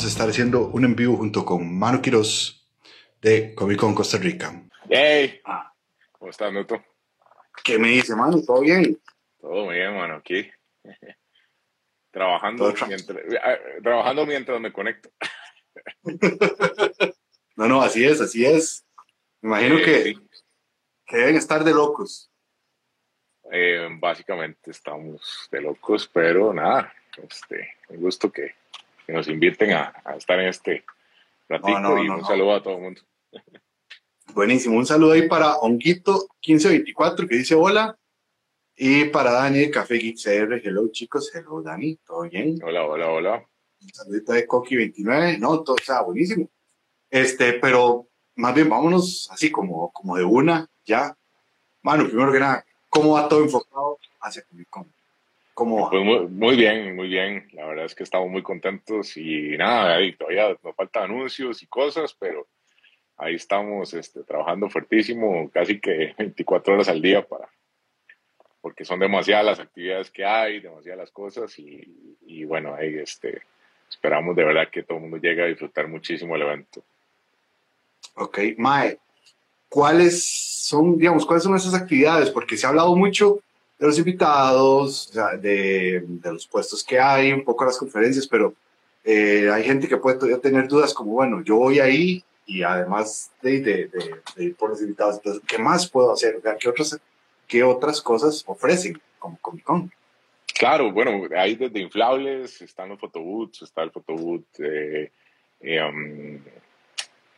vamos a estar haciendo un en vivo junto con Manu Quiroz de Comic Con Costa Rica. ¡Hey! Ah. ¿Cómo estás, Nuto? ¿Qué me dice, Manu? ¿Todo bien? Todo bien, mano, aquí. trabajando, mientras, ah, trabajando mientras me conecto. no, no, así es, así es. Me imagino que, que deben estar de locos. Eh, básicamente estamos de locos, pero nada, este, un gusto que, que nos inviten a, a, estar en este ratito y un saludo a todo el mundo. Buenísimo, un saludo ahí para Honguito 1524 que dice hola y para Dani de Café Geek CR, hello chicos, hello Dani, ¿todo bien? Hola, hola, hola. Un saludito de Coqui 29, no, todo está buenísimo. Este, pero más bien vámonos así como, como de una, ya. Mano, primero que nada, ¿cómo va todo enfocado hacia Comic Con? ¿Cómo? Pues muy, muy, bien, muy bien. La verdad es que estamos muy contentos y nada, ahí todavía nos faltan anuncios y cosas, pero ahí estamos este, trabajando fuertísimo, casi que 24 horas al día para, porque son demasiadas las actividades que hay, demasiadas las cosas y, y bueno, ahí este, esperamos de verdad que todo el mundo llegue a disfrutar muchísimo el evento. Ok, Mae, ¿cuáles son, digamos, cuáles son esas actividades? Porque se ha hablado mucho de los invitados, de, de, los puestos que hay, un poco las conferencias, pero eh, hay gente que puede tener dudas como, bueno, yo voy ahí y además de, de, ir por los invitados, entonces, ¿qué más puedo hacer? ¿Qué otras, qué otras cosas ofrecen como Comic Con? Claro, bueno, hay desde inflables, están los photobooths, está el photobooth de, um,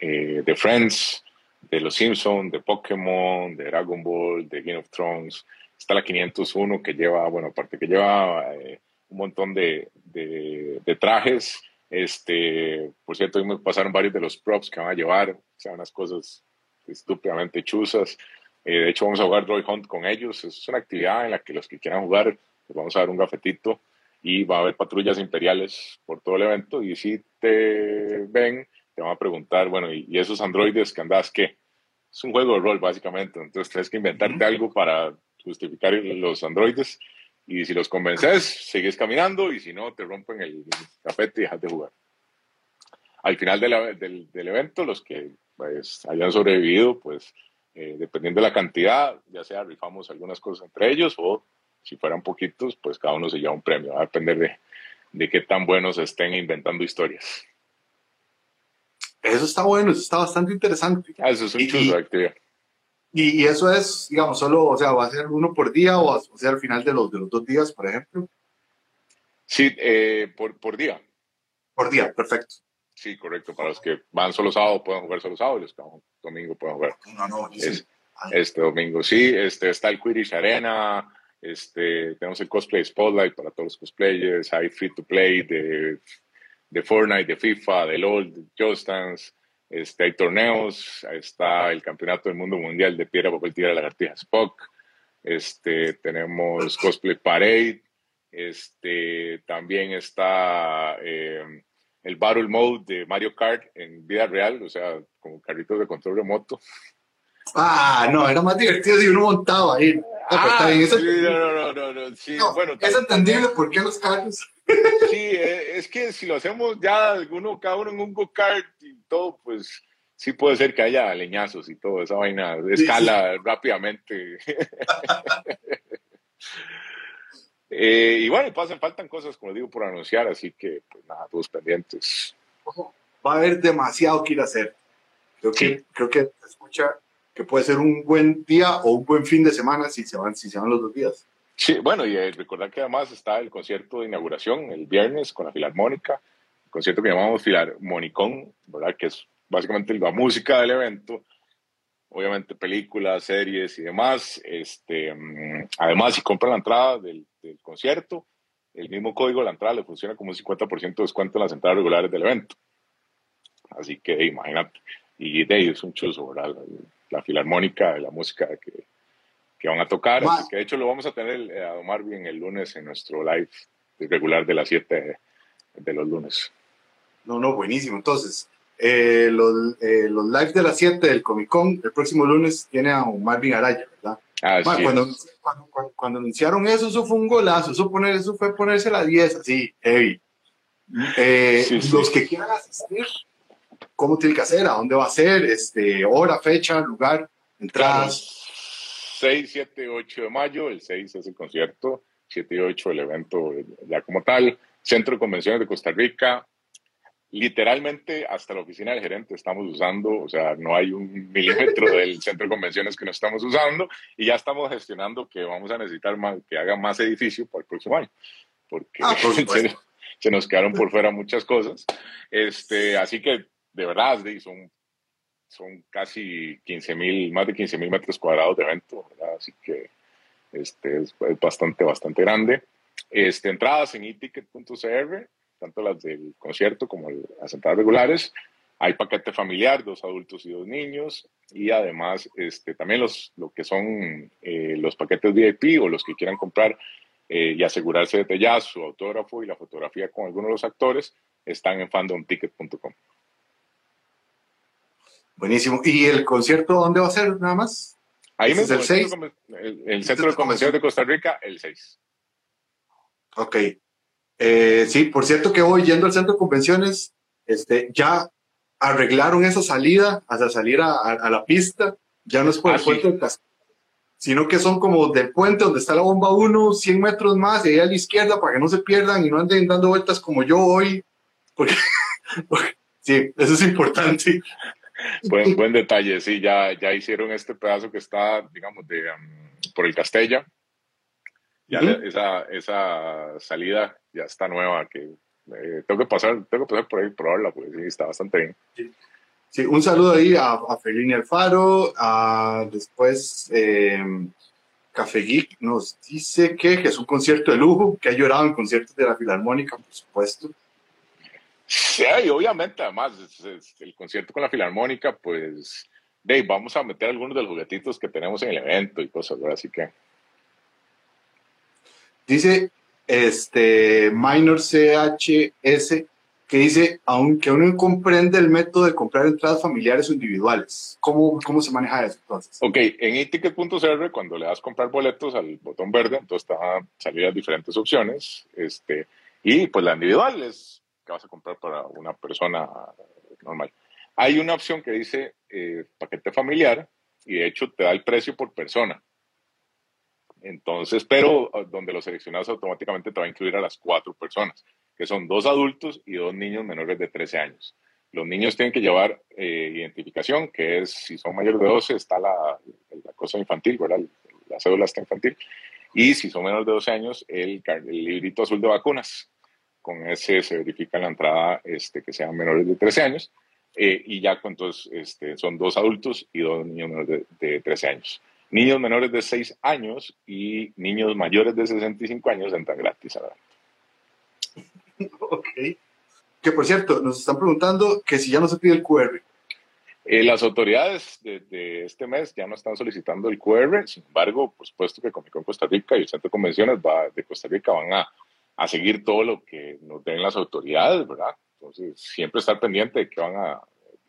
eh, de Friends, de Los Simpsons, de Pokémon, de Dragon Ball, de Game of Thrones. Está la 501 que lleva, bueno, aparte que lleva eh, un montón de, de, de, trajes. Este, por cierto, hoy me pasaron varios de los props que van a llevar, o sea, unas cosas estúpidamente chuzas. Eh, de hecho, vamos a jugar Droid Hunt con ellos. Es una actividad en la que los que quieran jugar, les vamos a dar un gafetito y va a haber patrullas imperiales por todo el evento. Y si te ven, te van a preguntar, bueno, ¿y, esos androides que andas qué? Es un juego de rol, básicamente. Entonces tienes que inventarte algo para justificar los androides. Y si los convences, sigues caminando. Y si no, te rompen el tapete y dejas de jugar. Al final de la, del, del, evento, los que pues, hayan sobrevivido, pues eh, dependiendo de la cantidad, ya sea rifamos algunas cosas entre ellos o si fueran poquitos, pues cada uno se lleva un premio. Va a depender de, de qué tan buenos estén inventando historias. Eso está bueno, eso está bastante interesante. Ah, eso es un chulo de actividad. Y, y, eso es, digamos, solo, o sea, va a ser uno por día o, o sea, al final de los, de los dos días, por ejemplo. Sí, eh, por, por día. Por día, perfecto. Sí, correcto. Para los que van solo sábado pueden jugar solo sábado y los que van domingo pueden jugar. No, no, es, este domingo, sí. Este, está el Quidditch Arena, este, tenemos el Cosplay Spotlight para todos los cosplayers, hay Free to Play de de Fortnite, de FIFA, de LOL, de Just Dance, este, hay torneos, está el Campeonato del Mundo Mundial de Piedra, Papel, Tierra, Lagartija, Spock, este, tenemos Cosplay Parade, este, también está eh, el Battle Mode de Mario Kart en vida real, o sea, como carritos de control remoto. Ah, no, era más divertido si uno montaba ahí. Ah, sí, no, no, no, no, sí, bueno. Es entendible por qué los carros. Sí, eh, es que si lo hacemos ya alguno, cada uno en un go-kart y todo, pues sí puede ser que haya leñazos y todo, esa vaina escala rápidamente. eh, y bueno, pasan, faltan cosas, como digo, por anunciar, así que pues nada, todos pendientes. Va a haber demasiado que ir a hacer. Creo que, creo que escucha que puede ser un buen día o un buen fin de semana si se van, si se van los dos días. Sí, bueno, y eh, recordar que además está el concierto de inauguración el viernes con la Filarmónica, concierto que llamamos Filarmonicón, ¿verdad? Que es básicamente la música del evento, obviamente películas, series y demás. Este, además, si compran la entrada del, concierto, el mismo código de la entrada le funciona como un 50% de descuento en las entradas regulares del evento. Así que imagínate. Y de ahí es un chuzo, ¿verdad? La filarmónica, la música que, que van a tocar. Que de hecho lo vamos a tener eh, a Omar bien el lunes en nuestro live regular de las 7 de los lunes. No, no, buenísimo. Entonces, eh, los, eh, los lives de las 7 del Comic Con, el próximo lunes tiene a Omar Araya, ¿verdad? Ah, sí cuando, cuando, cuando, cuando, anunciaron eso, eso fue un golazo. Eso, poner, eso fue ponerse la 10, así, heavy. Eh, los que quieran asistir, ¿cómo tiene que hacer? ¿A dónde va a ser? Este, hora, fecha, lugar, entradas. 6, 7, 8 de mayo, el 6 es el concierto, 7 y 8 el evento ya como tal, Centro de Convenciones de Costa Rica, literalmente hasta la oficina del gerente estamos usando, o sea, no hay un milímetro del centro de convenciones que no estamos usando y ya estamos gestionando que vamos a necesitar más, que haga más edificio para el próximo año, porque ah, se, nos quedaron por fuera muchas cosas. Este, así que, de verdad, son, son casi 15 mil, más de 15 mil metros cuadrados de evento, así que este, es, bastante, bastante grande. Este, entradas en eticket.cr tanto las del concierto como las entradas regulares. Hay paquete familiar, dos adultos y dos niños, y además este, también los, lo que son eh, los paquetes VIP o los que quieran comprar eh, y asegurarse de ya su autógrafo y la fotografía con algunos de los actores están en fandomticket.com. Buenísimo. ¿Y el concierto dónde va a ser nada más? Ahí es el 6. El, Centro de Convenciones de Costa Rica, el 6. Ok. Eh, sí, por cierto que hoy yendo al centro de convenciones, este, ya arreglaron esa salida hasta salir a, la pista, ya no es por el ah, puente del castillo, sino que son como del puente donde está la bomba 1, 100 metros más, y ahí a la izquierda para que no se pierdan y no anden dando vueltas como yo hoy, porque, sí, eso es importante. Buen, buen detalle, sí, ya, ya hicieron este pedazo que está, digamos, de, um, por el Castella, ya esa, esa salida ya está nueva, que eh, tengo, que pasar, tengo que pasar por ahí probarla, porque sí, está bastante bien. Sí. un saludo ahí a, a Felini Alfaro, a después eh, Café Geek nos dice que, es un concierto de lujo, que ha llorado en conciertos de la Filarmónica, por supuesto. Sí, y obviamente, además, el concierto con la Filarmónica, pues, Dave, vamos a meter algunos de los juguetitos que tenemos en el evento y cosas, así que Dice este Minor CHS que dice, aunque uno comprende el método de comprar entradas familiares o individuales, ¿cómo, cómo se maneja eso entonces? Ok, en eticket.cr cuando le das comprar boletos al botón verde, entonces te van a salir las diferentes opciones, este, y pues la individual es que vas a comprar para una persona normal. Hay una opción que dice eh, paquete familiar y de hecho te da el precio por persona. Entonces, pero ah, donde lo seleccionas automáticamente te va a incluir a las cuatro personas, que son dos adultos y dos niños menores de 13 años. Los niños tienen que llevar eh, identificación, que es, si son mayores de 12, está la, cosa infantil, ¿verdad? La cédula está infantil. Y si son menores de 12 años, el, librito azul de vacunas. Con ese se verifica la entrada este, que sean menores de 13 años. Eh, y ya, entonces, este, son dos adultos y dos niños menores de, de 13 años niños menores de 6 años y niños mayores de 65 años entran gratis a Ok. Que por cierto, nos están preguntando que si ya no se pide el QR. Eh, las autoridades de, este mes ya no están solicitando el QR, sin embargo, por supuesto que Comic Con Costa Rica y el Centro de Convenciones va, de Costa Rica van a, a seguir todo lo que nos den las autoridades, ¿verdad? Entonces, siempre estar pendiente de que van a,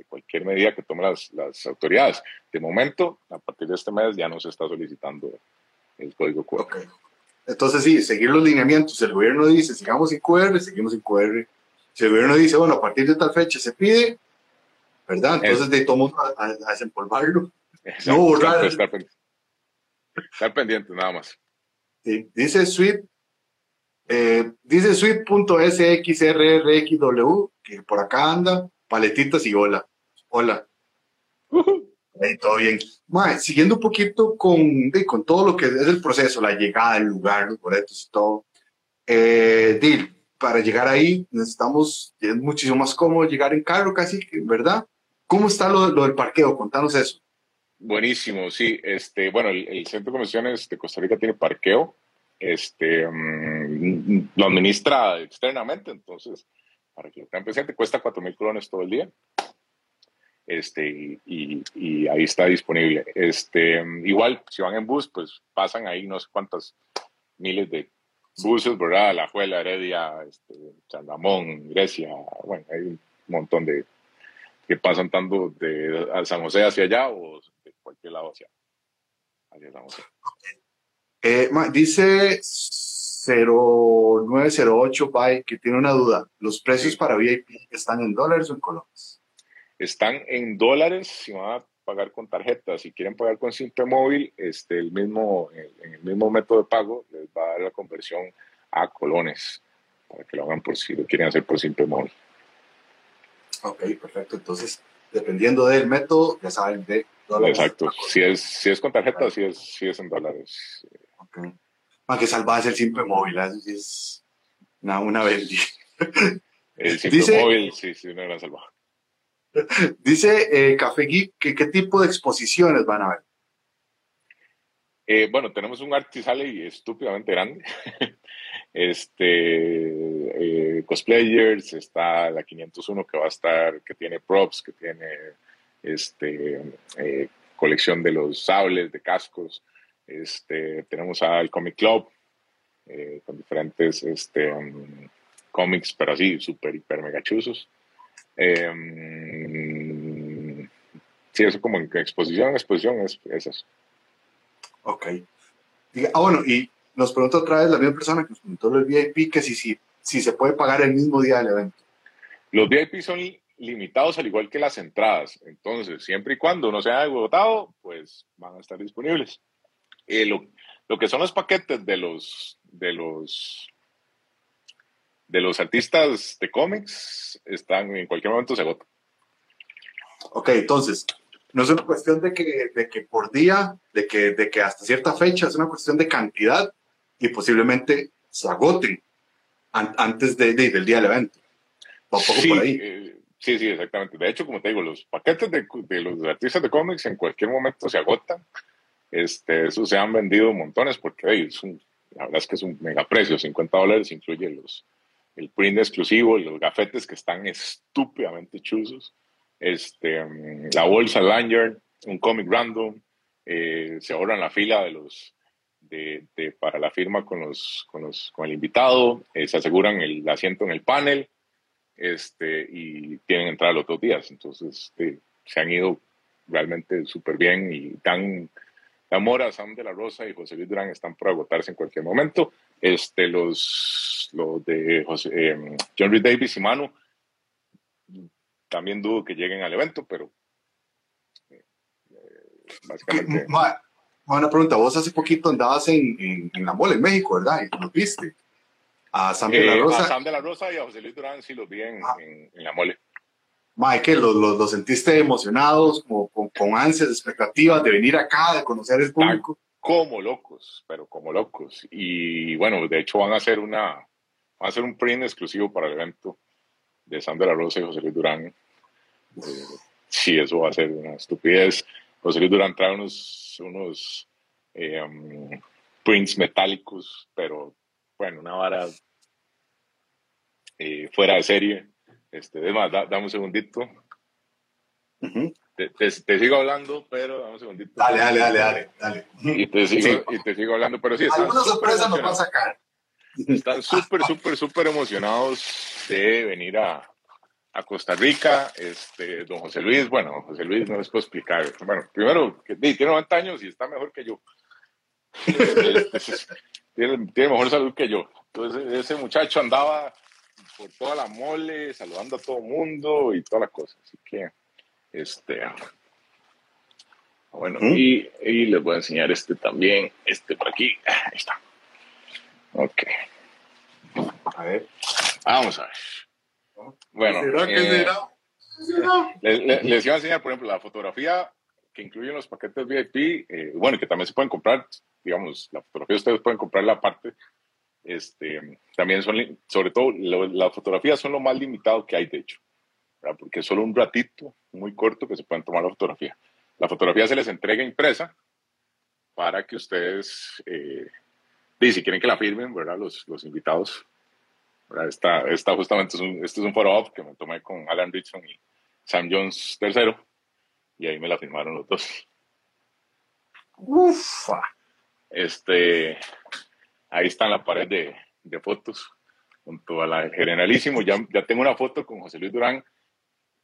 cualquier medida que tomen las, las, autoridades. De momento, a partir de este mes ya no se está solicitando el código QR. Entonces, sí, seguir los lineamientos. El gobierno dice, sigamos en QR, seguimos en QR. Si el gobierno dice, bueno, a partir de tal fecha se pide, ¿verdad? Entonces, de todo a, a, desempolvarlo. no borrar. Estar, pendiente, estar pendiente, nada más. Sí, dice Sweet, eh, dice sweet.sxrrxw, que por acá anda, paletitas y hola. Hola. todo bien. siguiendo un poquito con, con todo lo que es el proceso, la llegada, el lugar, los boletos y todo. Eh, Dil, para llegar ahí necesitamos, es muchísimo más cómodo llegar en carro casi, ¿verdad? ¿Cómo está lo, del parqueo? Contanos eso. Buenísimo, sí. Este, bueno, el, Centro de Convenciones de Costa Rica tiene parqueo. Este, mm, lo administra externamente, entonces, para que lo tengan presente, cuesta 4 mil colones todo el día este, y, ahí está disponible. Este, igual, si van en bus, pues pasan ahí no sé cuántas miles de buses, ¿verdad? La Juela, Heredia, este, San Ramón, Grecia, bueno, hay un montón de que pasan tanto de San José hacia allá o de cualquier lado hacia, hacia San José. Eh, dice 0908 by que tiene una duda. ¿Los precios para VIP están en dólares o en colones? Están en dólares si van a pagar con tarjeta. Si quieren pagar con Simple Móvil, este, el mismo, en el mismo método de pago les va a dar la conversión a colones para que lo hagan por si lo quieren hacer por Simple Móvil. Ok, perfecto. Entonces, dependiendo del método, ya saben de dólares. Exacto. Si es, si es con tarjeta, si es, si es en dólares. Para que salvas el Simple Móvil, eso es una, una. El Simple Móvil, sí, sí, una gran salvada. Dice eh, Café Geek que qué tipo de exposiciones van a ver. Eh, bueno, tenemos un Artisale estúpidamente grande. este, eh, cosplayers, está la 501 que va a estar, que tiene props, que tiene este, eh, colección de los sables, de cascos. Este, tenemos al Comic Club con diferentes este, um, cómics, pero así, súper, hiper, megachuzos. Eh, sí, eso como en exposición, exposición es, es eso. Ok. Ah, bueno, y nos pregunta otra vez la misma persona que nos preguntó el VIP que si, si, si se puede pagar el mismo día del evento. Los VIP son limitados al igual que las entradas. Entonces, siempre y cuando no se haya agotado, pues van a estar disponibles. Eh, lo, lo, que son los paquetes de los, de los de los artistas de cómics están en cualquier momento se agotan. Ok, entonces, no es una cuestión de que, de que por día, de que, de que hasta cierta fecha, es una cuestión de cantidad y posiblemente se agoten antes de, del día del evento. Un poco sí, por ahí. Eh, sí, sí, exactamente. De hecho, como te digo, los paquetes de, de, los artistas de cómics en cualquier momento se agotan. Este, eso se han vendido montones porque es un, la verdad es que es un mega precio, 50 dólares incluye los, el print exclusivo, los gafetes que están estúpidamente chuzos, este, la bolsa lanyard, un cómic random, eh, se ahorran la fila de los de, para la firma con los, con los con el invitado, eh, se aseguran el asiento en el panel, este, y tienen entrada los dos días. Entonces, este, se han ido realmente súper bien y tan Amora, Sam de la Rosa y José Luis Durán están por agotarse en cualquier momento. Este, los, los de José, eh, John Reed Davis y Manu, también dudo que lleguen al evento, pero eh, básicamente. Una pregunta, vos hace poquito andabas en, en, la mole en México, ¿verdad? Y los viste. A Sam de la eh, Rosa. a Sam de la Rosa y a José Luis Durán sí los vi en, ah. en, en la mole. Mike, ¿los, los, los, sentiste emocionados, como, con, con, ansias, expectativas de venir acá, de conocer el público? Como locos, pero como locos. Y bueno, de hecho van a hacer una, van a hacer un print exclusivo para el evento de Sandra Rosa y José Luis Durán. Eh, sí, eso va a ser una estupidez. José Luis Durán trae unos, unos eh, um, prints metálicos, pero bueno, una vara eh, fuera de serie este, además, dame un segundito. te, te, sigo hablando, pero dame un segundito. Dale, dale, dale, dale. dale. Y, te sigo, y te sigo hablando, pero sí. Alguna sorpresa nos va a sacar. Están súper, súper, súper emocionados de venir a, a Costa Rica. Este, don José Luis, bueno, José Luis no les puedo explicar. Bueno, primero, que tiene 90 años y está mejor que yo. tiene, tiene mejor salud que yo. Entonces, ese muchacho andaba por toda la mole, saludando a todo el mundo y toda la cosa. Así que, este, bueno, y, y, les voy a enseñar este también, este por aquí, ahí está. Ok. A ver. Vamos a ver. Bueno, eh, les, les, iba a enseñar, por ejemplo, la fotografía que incluyen los paquetes VIP, eh, bueno, que también se pueden comprar, digamos, la fotografía ustedes pueden comprar la parte este, también son, sobre todo, las fotografías son lo más limitado que hay, de hecho, porque es solo un ratito muy corto que se pueden tomar la fotografía. La fotografía se les entrega impresa para que ustedes, eh, si quieren que la firmen, ¿verdad? Los, los invitados. ¿verdad? Esta, justamente es un, este es un photo op que me tomé con Alan Richardson y Sam Jones III, y ahí me la firmaron los dos. Ufa. Este, ahí está en la pared de, de fotos junto a la Generalísimo. Ya, ya tengo una foto con José Luis Durán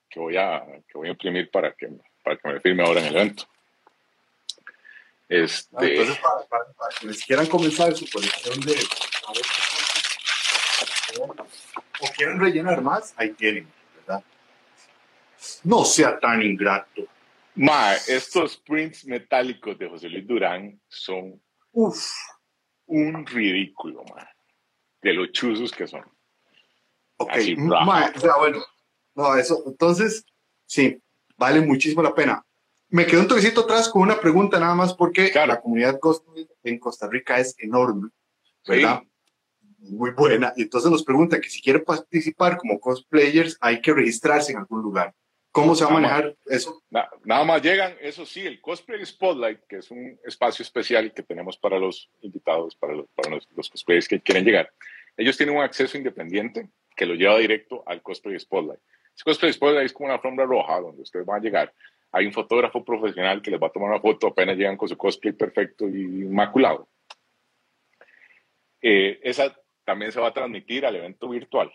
que voy a, que voy a imprimir para que, para que me firme ahora en el evento. Este... Ah, entonces, para, para, quienes quieran comenzar su colección de... o quieren rellenar más, ahí tienen, ¿verdad? No sea tan ingrato. Ma, estos prints metálicos de José Luis Durán son Uf. Un ridículo, ma, de los chuzos que son. Ok, ma, o sea, bueno, no, eso, entonces, sí, vale muchísimo la pena. Me quedo un toquecito atrás con una pregunta nada más porque la comunidad en Costa Rica es enorme, ¿verdad? Muy buena. Y entonces nos pregunta que si quiere participar como cosplayers hay que registrarse en algún lugar. ¿Cómo se va a manejar eso? nada más llegan, eso sí, el Cosplay Spotlight, que es un espacio especial que tenemos para los invitados, para los, para los, cosplayers que quieren llegar. Ellos tienen un acceso independiente que lo lleva directo al Cosplay Spotlight. El Cosplay Spotlight es como una alfombra roja donde ustedes van a llegar. Hay un fotógrafo profesional que les va a tomar una foto apenas llegan con su cosplay perfecto y inmaculado. Eh, esa también se va a transmitir al evento virtual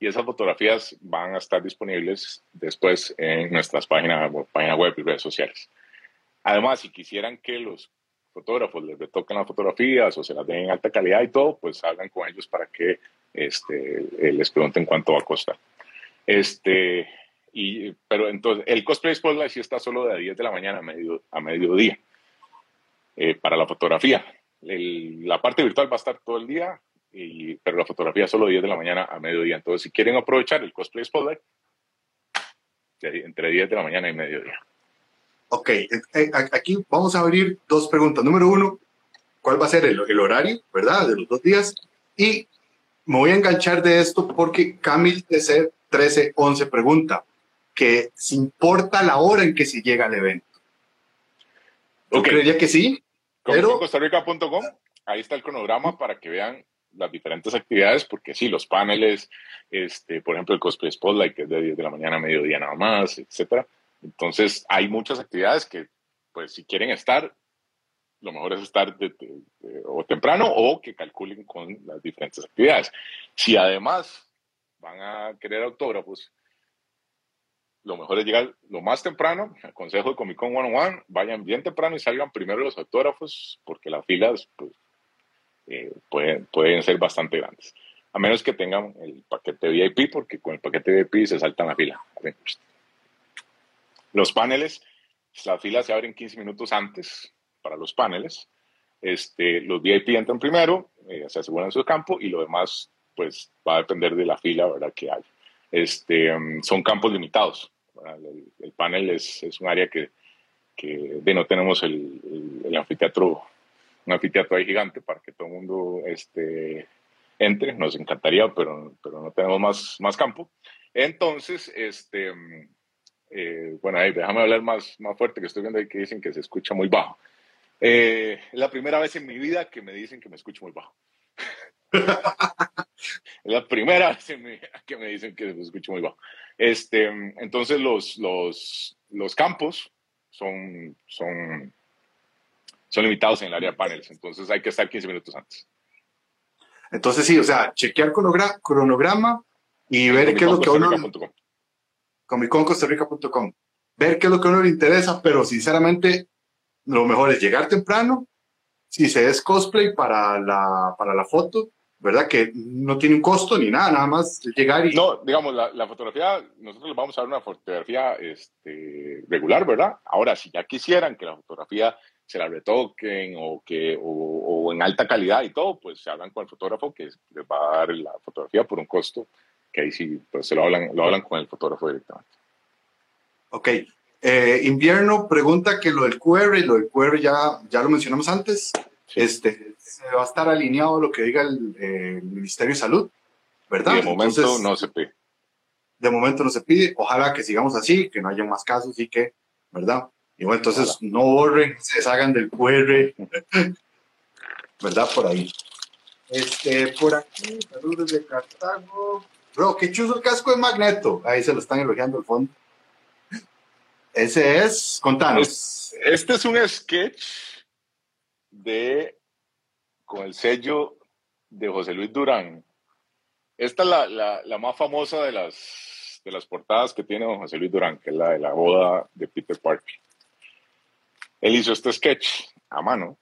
y esas fotografías van a estar disponibles después en nuestras páginas página web y redes sociales. Además, si quisieran que los fotógrafos les retoquen las fotografías o se las den en alta calidad y todo, pues hablan con ellos para que este, eh, les pregunten cuánto va a costar. Este, y, pero entonces, el cosplay spotlight sí está solo de 10 de la mañana a, medio, a mediodía eh, para la fotografía. la parte virtual va a estar todo el día pero la fotografía solo 10 de la mañana a mediodía. Entonces, si quieren aprovechar el cosplay spotlight, entre 10 de la mañana y mediodía. Ok, eh, eh, aquí vamos a abrir dos preguntas. Número uno, ¿cuál va a ser el, el horario, verdad, de los dos días? Y me voy a enganchar de esto porque Camil TC 1311 pregunta que si importa la hora en que se llega al evento. Yo creería que sí, pero... CostaRica.com, ahí está el cronograma para que vean las diferentes actividades, porque sí, los paneles, este, por ejemplo, el Cosplay Spotlight, que es de 10 de la mañana a mediodía nada más, etcétera. Entonces, hay muchas actividades que, pues, si quieren estar, lo mejor es estar o temprano o que calculen con las diferentes actividades. Si además van a querer autógrafos, lo mejor es llegar lo más temprano, al consejo de Comic Con 101, vayan bien temprano y salgan primero los autógrafos, porque las filas, pues, eh, pueden, pueden ser bastante grandes. A menos que tengan el paquete VIP, porque con el paquete VIP se saltan la fila. Los paneles, las filas se abren 15 minutos antes para los paneles. Este, los VIP entran primero, eh, se aseguran su campo y lo demás pues va a depender de la fila ¿verdad? que hay. Este, um, son campos limitados. El, panel es, es, un área que, que de no tenemos el, el anfiteatro un anfiteatro ahí gigante para que todo el mundo este, entre. Nos encantaría, pero, pero no tenemos más, más campo. Entonces, este, eh, bueno, ahí déjame hablar más, más fuerte, que estoy viendo ahí que dicen que se escucha muy bajo. Eh, es la primera vez en mi vida que me dicen que me escucho muy bajo. es la primera vez en mi que me dicen que me escucho muy bajo. Este, entonces, los, los, los campos son, son son limitados en el área de paneles, entonces hay que estar 15 minutos antes. Entonces sí, o sea, chequear cronograma y ver qué es lo que uno... ComicConCostaRica.com. Ver qué es lo que a uno le interesa, pero sinceramente lo mejor es llegar temprano, si se es cosplay para la, para la foto, ¿verdad? Que no tiene un costo ni nada, nada más llegar y... No, digamos, la, la fotografía, nosotros les vamos a dar una fotografía este, regular, ¿verdad? Ahora, si ya quisieran que la fotografía se la retoquen o, que, o, en alta calidad y todo, pues se hablan con el fotógrafo que les va a dar la fotografía por un costo, que ahí sí, pues se lo hablan, lo hablan con el fotógrafo directamente. Ok. Eh, invierno pregunta que lo del QR, lo del QR ya, ya lo mencionamos antes, este, se va a estar alineado a lo que diga el, Ministerio de Salud, ¿verdad? de momento no se pide. De momento no se pide, ojalá que sigamos así, que no haya más casos y que, ¿verdad? Y bueno, entonces no borren, se deshagan del QR, ¿verdad? Por ahí. Este, por aquí, saludos de Cartago. Bro, qué chuzo el casco de Magneto. Ahí se lo están elogiando al fondo. Ese es, contanos. Este es un sketch de, con el sello de José Luis Durán. Esta es la, la, la más famosa de las, de las portadas que tiene don José Luis Durán, que es la de la boda de Peter Parker. Él hizo este sketch a mano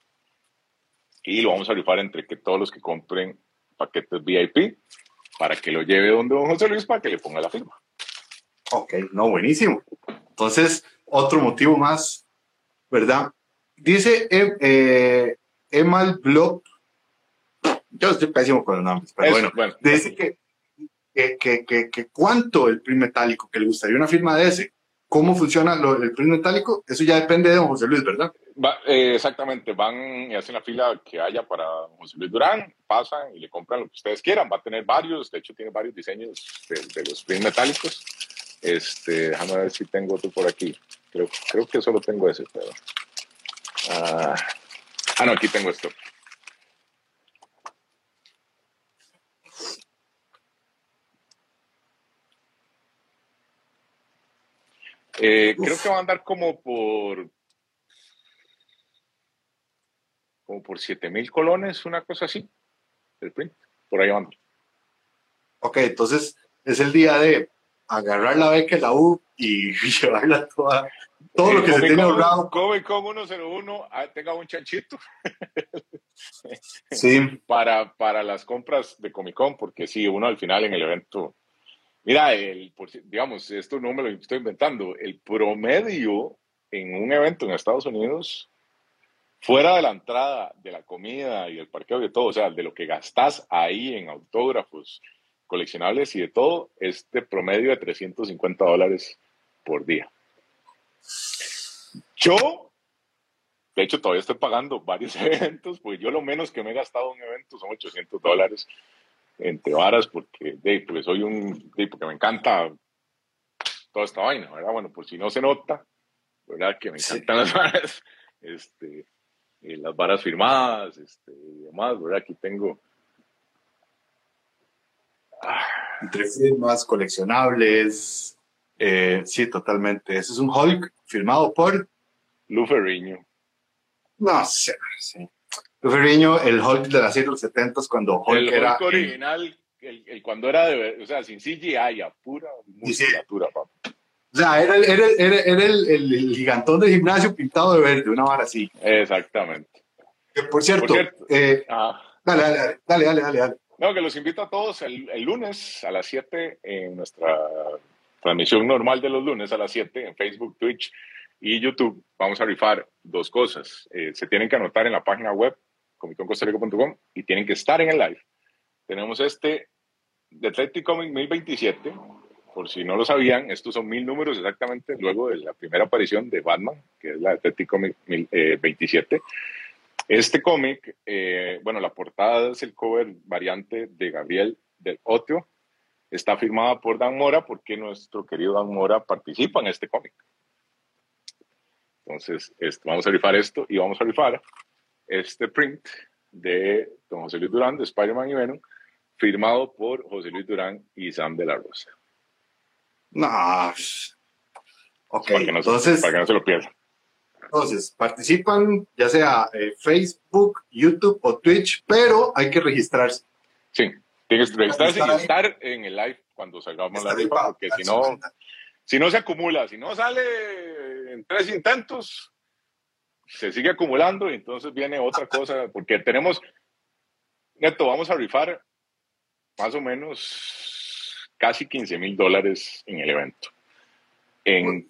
y lo vamos a rifar entre que todos los que compren paquetes VIP para que lo lleve donde don José Luis para que le ponga la firma. Ok, no, buenísimo. Entonces, otro motivo más, ¿verdad? Dice eh, eh Emal Blog, yo estoy pésimo con los nombres, pero bueno, dice que, que, que, que, cuánto el print metálico, que le gustaría una firma de ese, cómo funciona el print metálico, eso ya depende de don José Luis, ¿verdad? Eh, exactamente, van y hacen la fila que haya para José Luis Durán, pasan y le compran lo que ustedes quieran. Va a tener varios, de hecho, tiene varios diseños de, los print metálicos. Este, déjame ver si tengo otro por aquí. Creo, creo que solo tengo ese, pero. ah, ah no, aquí tengo esto. Eh, creo que va a andar como por como por 7 mil colones, una cosa así, el print, por ahí van. Ok, entonces es el día de agarrar la beca de la U y llevarla toda, todo lo que se tiene ahorrado. Comic Con 101 ah, tenga un chanchito. sí. Para, para las compras de Comic Con, porque sí, uno al final en el evento. Mira, el, digamos, esto no me lo estoy inventando. El promedio en un evento en Estados Unidos fuera de la entrada, de la comida y el parqueo y de todo, o sea, de lo que gastas ahí en autógrafos, coleccionables y de todo, este promedio de 350 dólares por día. Yo, de hecho, todavía estoy pagando varios eventos, pues yo lo menos que me he gastado en un evento son 800 dólares entre varas, porque, de, porque soy un, de, porque me encanta toda esta vaina, ¿verdad? Bueno, por si no se nota, ¿verdad? Que me encantan las varas, este, eh, las varas firmadas, este, y demás, ¿verdad? Aquí tengo. Ah. Entre firmas, coleccionables. Eh, sí, totalmente. Ese es un Hulk firmado por. Luferriño. No sé, sí. El Hulk de las 70 cuando Hulk el era. Hulk original, el, cuando era de. O sea, sin CGI, a pura musculatura, papá. O sea, era, era, era, era el, el, gigantón del gimnasio pintado de verde, una vara así. Exactamente. por cierto, eh, ah. dale, dale, dale, dale, dale, No, que los invito a todos el, el, lunes a las 7 en nuestra transmisión normal de los lunes a las 7 en Facebook, Twitch y YouTube. Vamos a rifar dos cosas. Eh, se tienen que anotar en la página web comiconcostarico.com y tienen que estar en el live. Tenemos este de Athletic Comic 1027 por si no lo sabían, estos son mil números exactamente luego de la primera aparición de Batman, que es la Detective Comic 27. Este cómic, eh, bueno, la portada es el cover variante de Gabriel del Oteo. Está firmada por Dan Mora porque nuestro querido Dan Mora participa en este cómic. Entonces, vamos a rifar esto y vamos a rifar este print de don José Luis Durán de Spider-Man y Venom, firmado por José Luis Durán y Sam de la Rosa. No. Ok, para que no entonces. Se, para que no se lo pierdan. Entonces, participan ya sea eh, Facebook, YouTube o Twitch, pero hay que registrarse. Sí, tienes que registrarse y estar en el live cuando salgamos la rifa, porque si no, si no se acumula, si no sale en tres intentos, se sigue acumulando y entonces viene otra cosa, porque tenemos, neto, vamos a rifar más o menos casi 15 mil dólares en el evento. En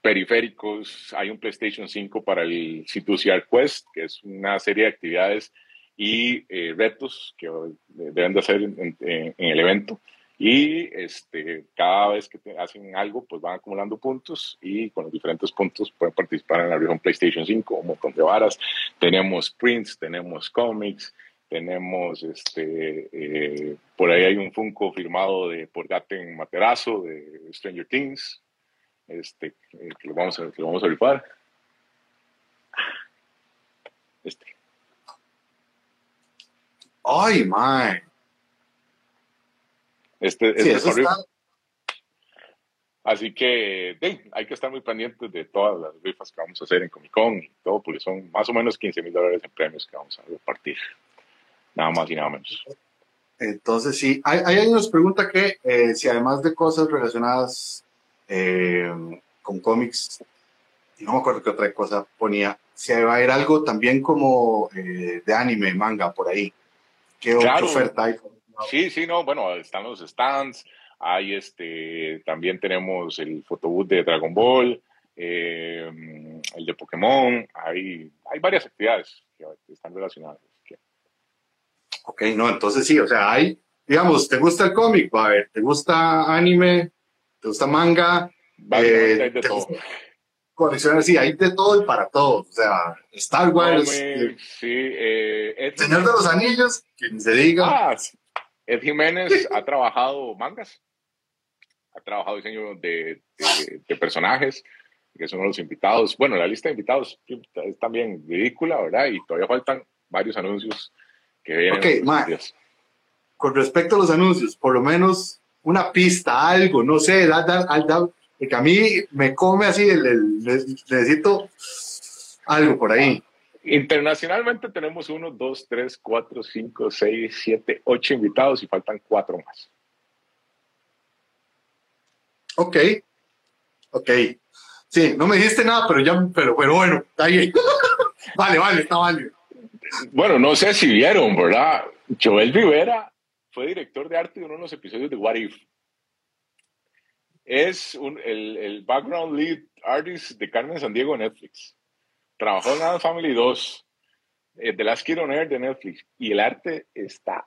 periféricos hay un PlayStation 5 para el C2CR Quest, que es una serie de actividades y eh, retos que deben de hacer en, el evento. Y este, cada vez que hacen algo, pues van acumulando puntos y con los diferentes puntos pueden participar en la región PlayStation 5, un montón de varas. Tenemos prints, tenemos cómics, tenemos este eh, por ahí hay un Funko firmado de por Gaten Materazo de Stranger Things este eh, que lo vamos a que lo vamos a rifar. Este. Ay este, este es está... Así que hay que estar muy pendientes de todas las rifas que vamos a hacer en Comic Con y todo, porque son más o menos 15 mil dólares en premios que vamos a repartir nada más y nada menos. Entonces, sí, hay, hay alguien nos pregunta que eh, si además de cosas relacionadas eh, con cómics, no me acuerdo qué otra cosa ponía, si va a haber algo también como eh, de anime, manga, por ahí. ¿Qué otra oferta hay? Sí, sí, no, bueno, están los stands, hay este, también tenemos el photobooth de Dragon Ball, eh, el de Pokémon, hay, hay varias actividades que están relacionadas. Ok, no, entonces sí, o sea, hay, digamos, ¿te gusta el cómic? A ver, ¿te gusta anime? ¿Te gusta manga? Eh, hay de todo. Colecciones, sí, hay de todo y para todos. O sea, Star Wars. Eh, sí, eh, Señor de los Anillos, quien se diga. Ah, Ed Jiménez ha trabajado mangas, ha trabajado diseño de, de, personajes, que son los invitados. Bueno, la lista de invitados es también ridícula, ¿verdad? Y todavía faltan varios anuncios que vienen. Ok, con respecto a los anuncios, por lo menos una pista, algo, no sé, da, da, porque a mí me come así, el, necesito algo por ahí. Internacionalmente tenemos uno, dos, tres, cuatro, cinco, seis, siete, ocho invitados y faltan cuatro más. Ok, ok. Sí, no me dijiste nada, pero ya, pero, pero bueno, está bien. vale, vale, está válido. Bueno, no sé si vieron, ¿verdad? Joel Rivera fue director de arte de uno de los episodios de What If. Es el, el, background lead artist de Carmen Sandiego de Netflix. Trabajó en Adam Family 2, eh, The Last Kid on Earth de Netflix. Y el arte está,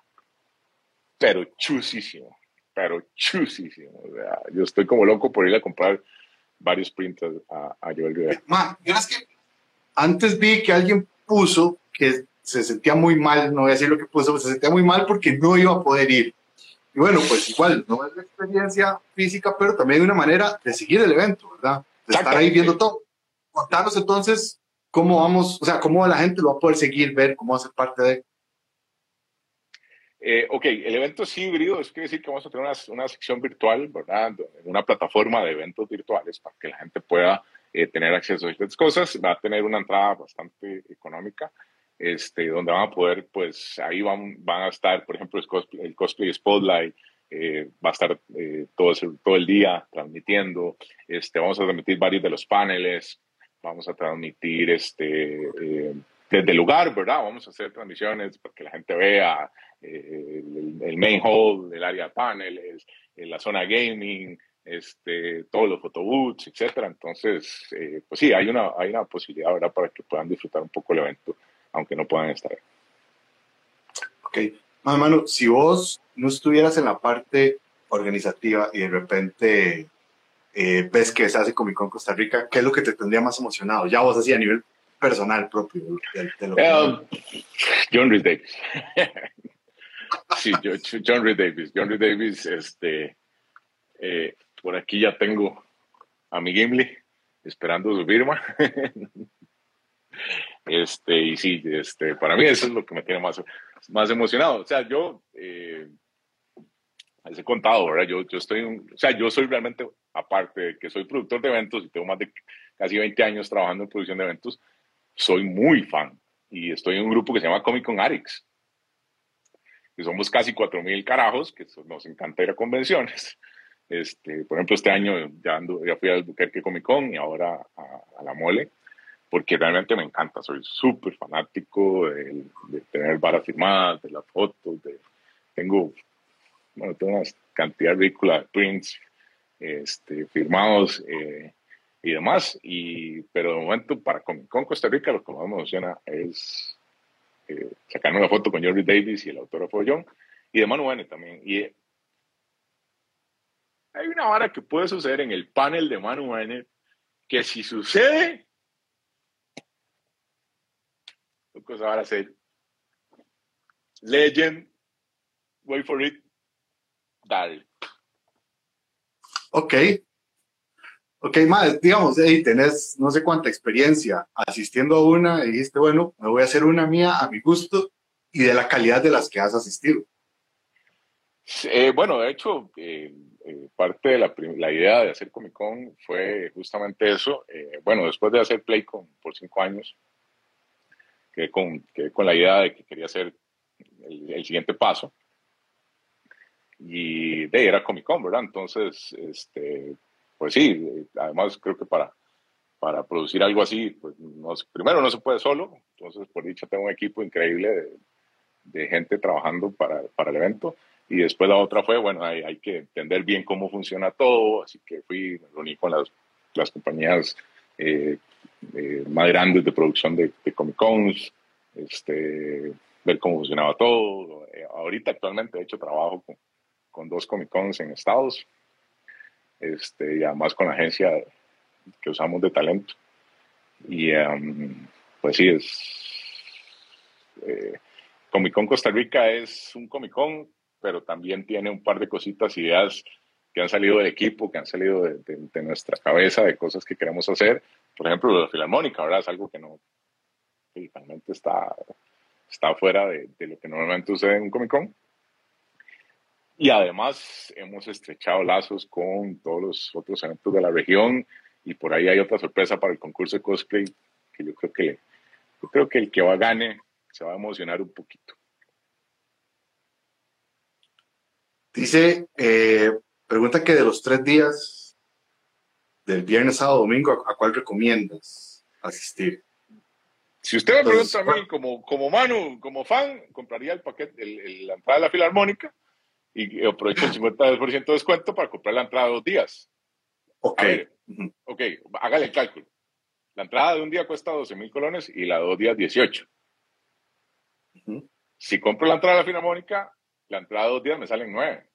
pero chusísimo, pero chusísimo. yo estoy como loco por ir a comprar varios printers a, a Joel Rivera. yo es que antes vi que alguien puso que se sentía muy mal, no voy a decir lo que puso, se sentía muy mal porque no iba a poder ir. Y bueno, pues igual, no es la experiencia física, pero también una manera de seguir el evento, ¿verdad? De estar ahí viendo todo. Contanos entonces cómo vamos, o sea, cómo la gente lo va a poder seguir, ver, cómo va a ser parte de. Eh, ok, el evento es híbrido, quiere decir que vamos a tener una, una sección virtual, ¿verdad? Una plataforma de eventos virtuales para que la gente pueda eh, tener acceso a estas cosas. Va a tener una entrada bastante económica este, donde van a poder, pues ahí van, van a estar, por ejemplo, el cosplay, el cosplay Spotlight, eh, va a estar eh, todo, todo el día transmitiendo, este, vamos a transmitir varios de los paneles, vamos a transmitir este, eh, desde el lugar, ¿verdad? Vamos a hacer transmisiones para que la gente vea el, main hall, el área de paneles, la zona gaming, este, todos los photobooths, etcétera. Entonces, pues sí, hay una, hay una posibilidad, ¿verdad? Para que puedan disfrutar un poco el evento aunque no puedan estar. Ok. Mano, si vos no estuvieras en la parte organizativa y de repente eh, ves que se hace Comic Con Costa Rica, ¿qué es lo que te tendría más emocionado? Ya vos así a nivel personal propio. John Reed Davis. sí, John Reed Davis. John Reed Davis, este, eh, por aquí ya tengo a mi Gimli esperando su firma. Este, y sí, este, para mí eso es lo que me tiene más, más emocionado. O sea, yo, eh, les he contado, ¿verdad? Yo, yo estoy, o sea, yo soy realmente, aparte de que soy productor de eventos y tengo más de casi 20 años trabajando en producción de eventos, soy muy fan. Y estoy en un grupo que se llama Comic Con Arix, que somos casi 4.000 carajos, que nos encanta ir a convenciones. Este, por ejemplo, este año ya, ando, ya fui al Buquerque Comic Con y ahora a, a la Mole porque realmente me encanta, soy súper fanático de, tener varas firmadas, de las fotos, de, tengo, bueno, tengo una cantidad ridícula de prints este, firmados eh, y demás, y, pero de momento para con, Costa Rica lo que más me emociona es eh, sacarme una foto con Jerry Davis y el autógrafo John, y de Manu Bene también. Y hay una vara que puede suceder en el panel de Manu Bene, que si sucede, cosa ahora ser Legend, wait for it, Ok. Ok, más, digamos, hey, tenés no sé cuánta experiencia asistiendo a una y dijiste, bueno, me voy a hacer una mía a mi gusto y de la calidad de las que has asistido. Eh, bueno, de hecho, eh, eh, parte de la, la, idea de hacer Comic Con fue justamente eso. bueno, después de hacer Playcon por cinco años, que con, con la idea de que quería hacer el, siguiente paso. Y de era Comic Con, ¿verdad? Entonces, este, pues sí, además creo que para, para producir algo así, pues primero no se puede solo, entonces por dicha tengo un equipo increíble de, de gente trabajando para, para, el evento. Y después la otra fue, bueno, hay, hay, que entender bien cómo funciona todo, así que fui, me reuní con las, las compañías eh, eh, más grandes de producción de, de Comic Cons, este, ver cómo funcionaba todo. Eh, ahorita actualmente he hecho trabajo con, con dos Comic Cons en Estados, este, y además con la agencia que usamos de talento. Y um, pues sí, es... Eh, Comic Con Costa Rica es un Comic Con, pero también tiene un par de cositas, ideas que han salido del equipo, que han salido de, nuestra cabeza, de cosas que queremos hacer. Por ejemplo, la filarmónica, ¿verdad? Es algo que no, que realmente está, está fuera de, de, lo que normalmente sucede en un Comic Con. Y además hemos estrechado lazos con todos los otros eventos de la región y por ahí hay otra sorpresa para el concurso de cosplay que yo creo que, yo creo que el que va a gane se va a emocionar un poquito. Dice, eh, pregunta que de los tres días, del viernes, sábado, domingo, ¿a, cuál recomiendas asistir? Si usted me pregunta a mí, como, como Manu, como fan, compraría el paquete, el, la entrada de la Filarmónica y aprovecho el 50% de descuento para comprar la entrada de dos días. Ok. Ok, hágale el cálculo. La entrada de un día cuesta 12 mil colones y la de dos días 18. Si compro la entrada de la Filarmónica, la entrada de dos días me salen 9.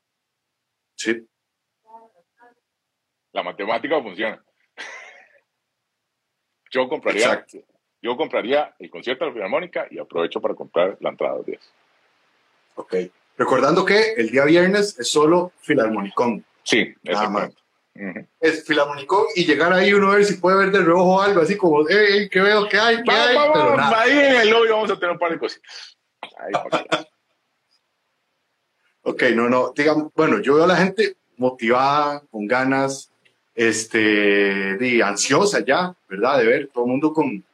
Sí. La matemática funciona. yo compraría, yo compraría el concierto de la Filarmónica y aprovecho para comprar la entrada de dos días. Ok. Recordando que el día viernes es solo Filarmonicón. Sí, nada más. Es Filarmonicón y llegar ahí uno a ver si puede ver de rojo algo así como, hey, ¿qué veo? ¿Qué hay? ¿Qué va, hay? Va, Pero nada. Ahí en el lobby vamos a tener un par de cositas. Ahí, ok, no, no, digamos, bueno, yo veo a la gente motivada, con ganas, este, de, ansiosa ya, ¿verdad? De ver todo el mundo con,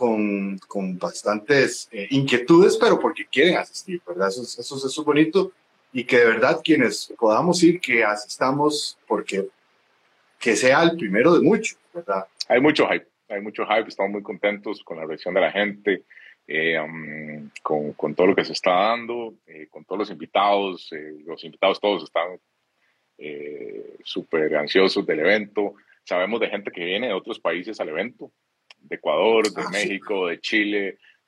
con, con bastantes eh, inquietudes, pero porque quieren asistir, ¿verdad? Eso, eso, eso es bonito y que de verdad quienes podamos ir, que asistamos porque que sea el primero de muchos, ¿verdad? Hay mucho hype, hay mucho hype, estamos muy contentos con la reacción de la gente, eh, um, con, con, todo lo que se está dando, eh, con todos los invitados, eh, los invitados todos están eh, súper ansiosos del evento, sabemos de gente que viene de otros países al evento, de Ecuador, de ah, México, sí. de Chile,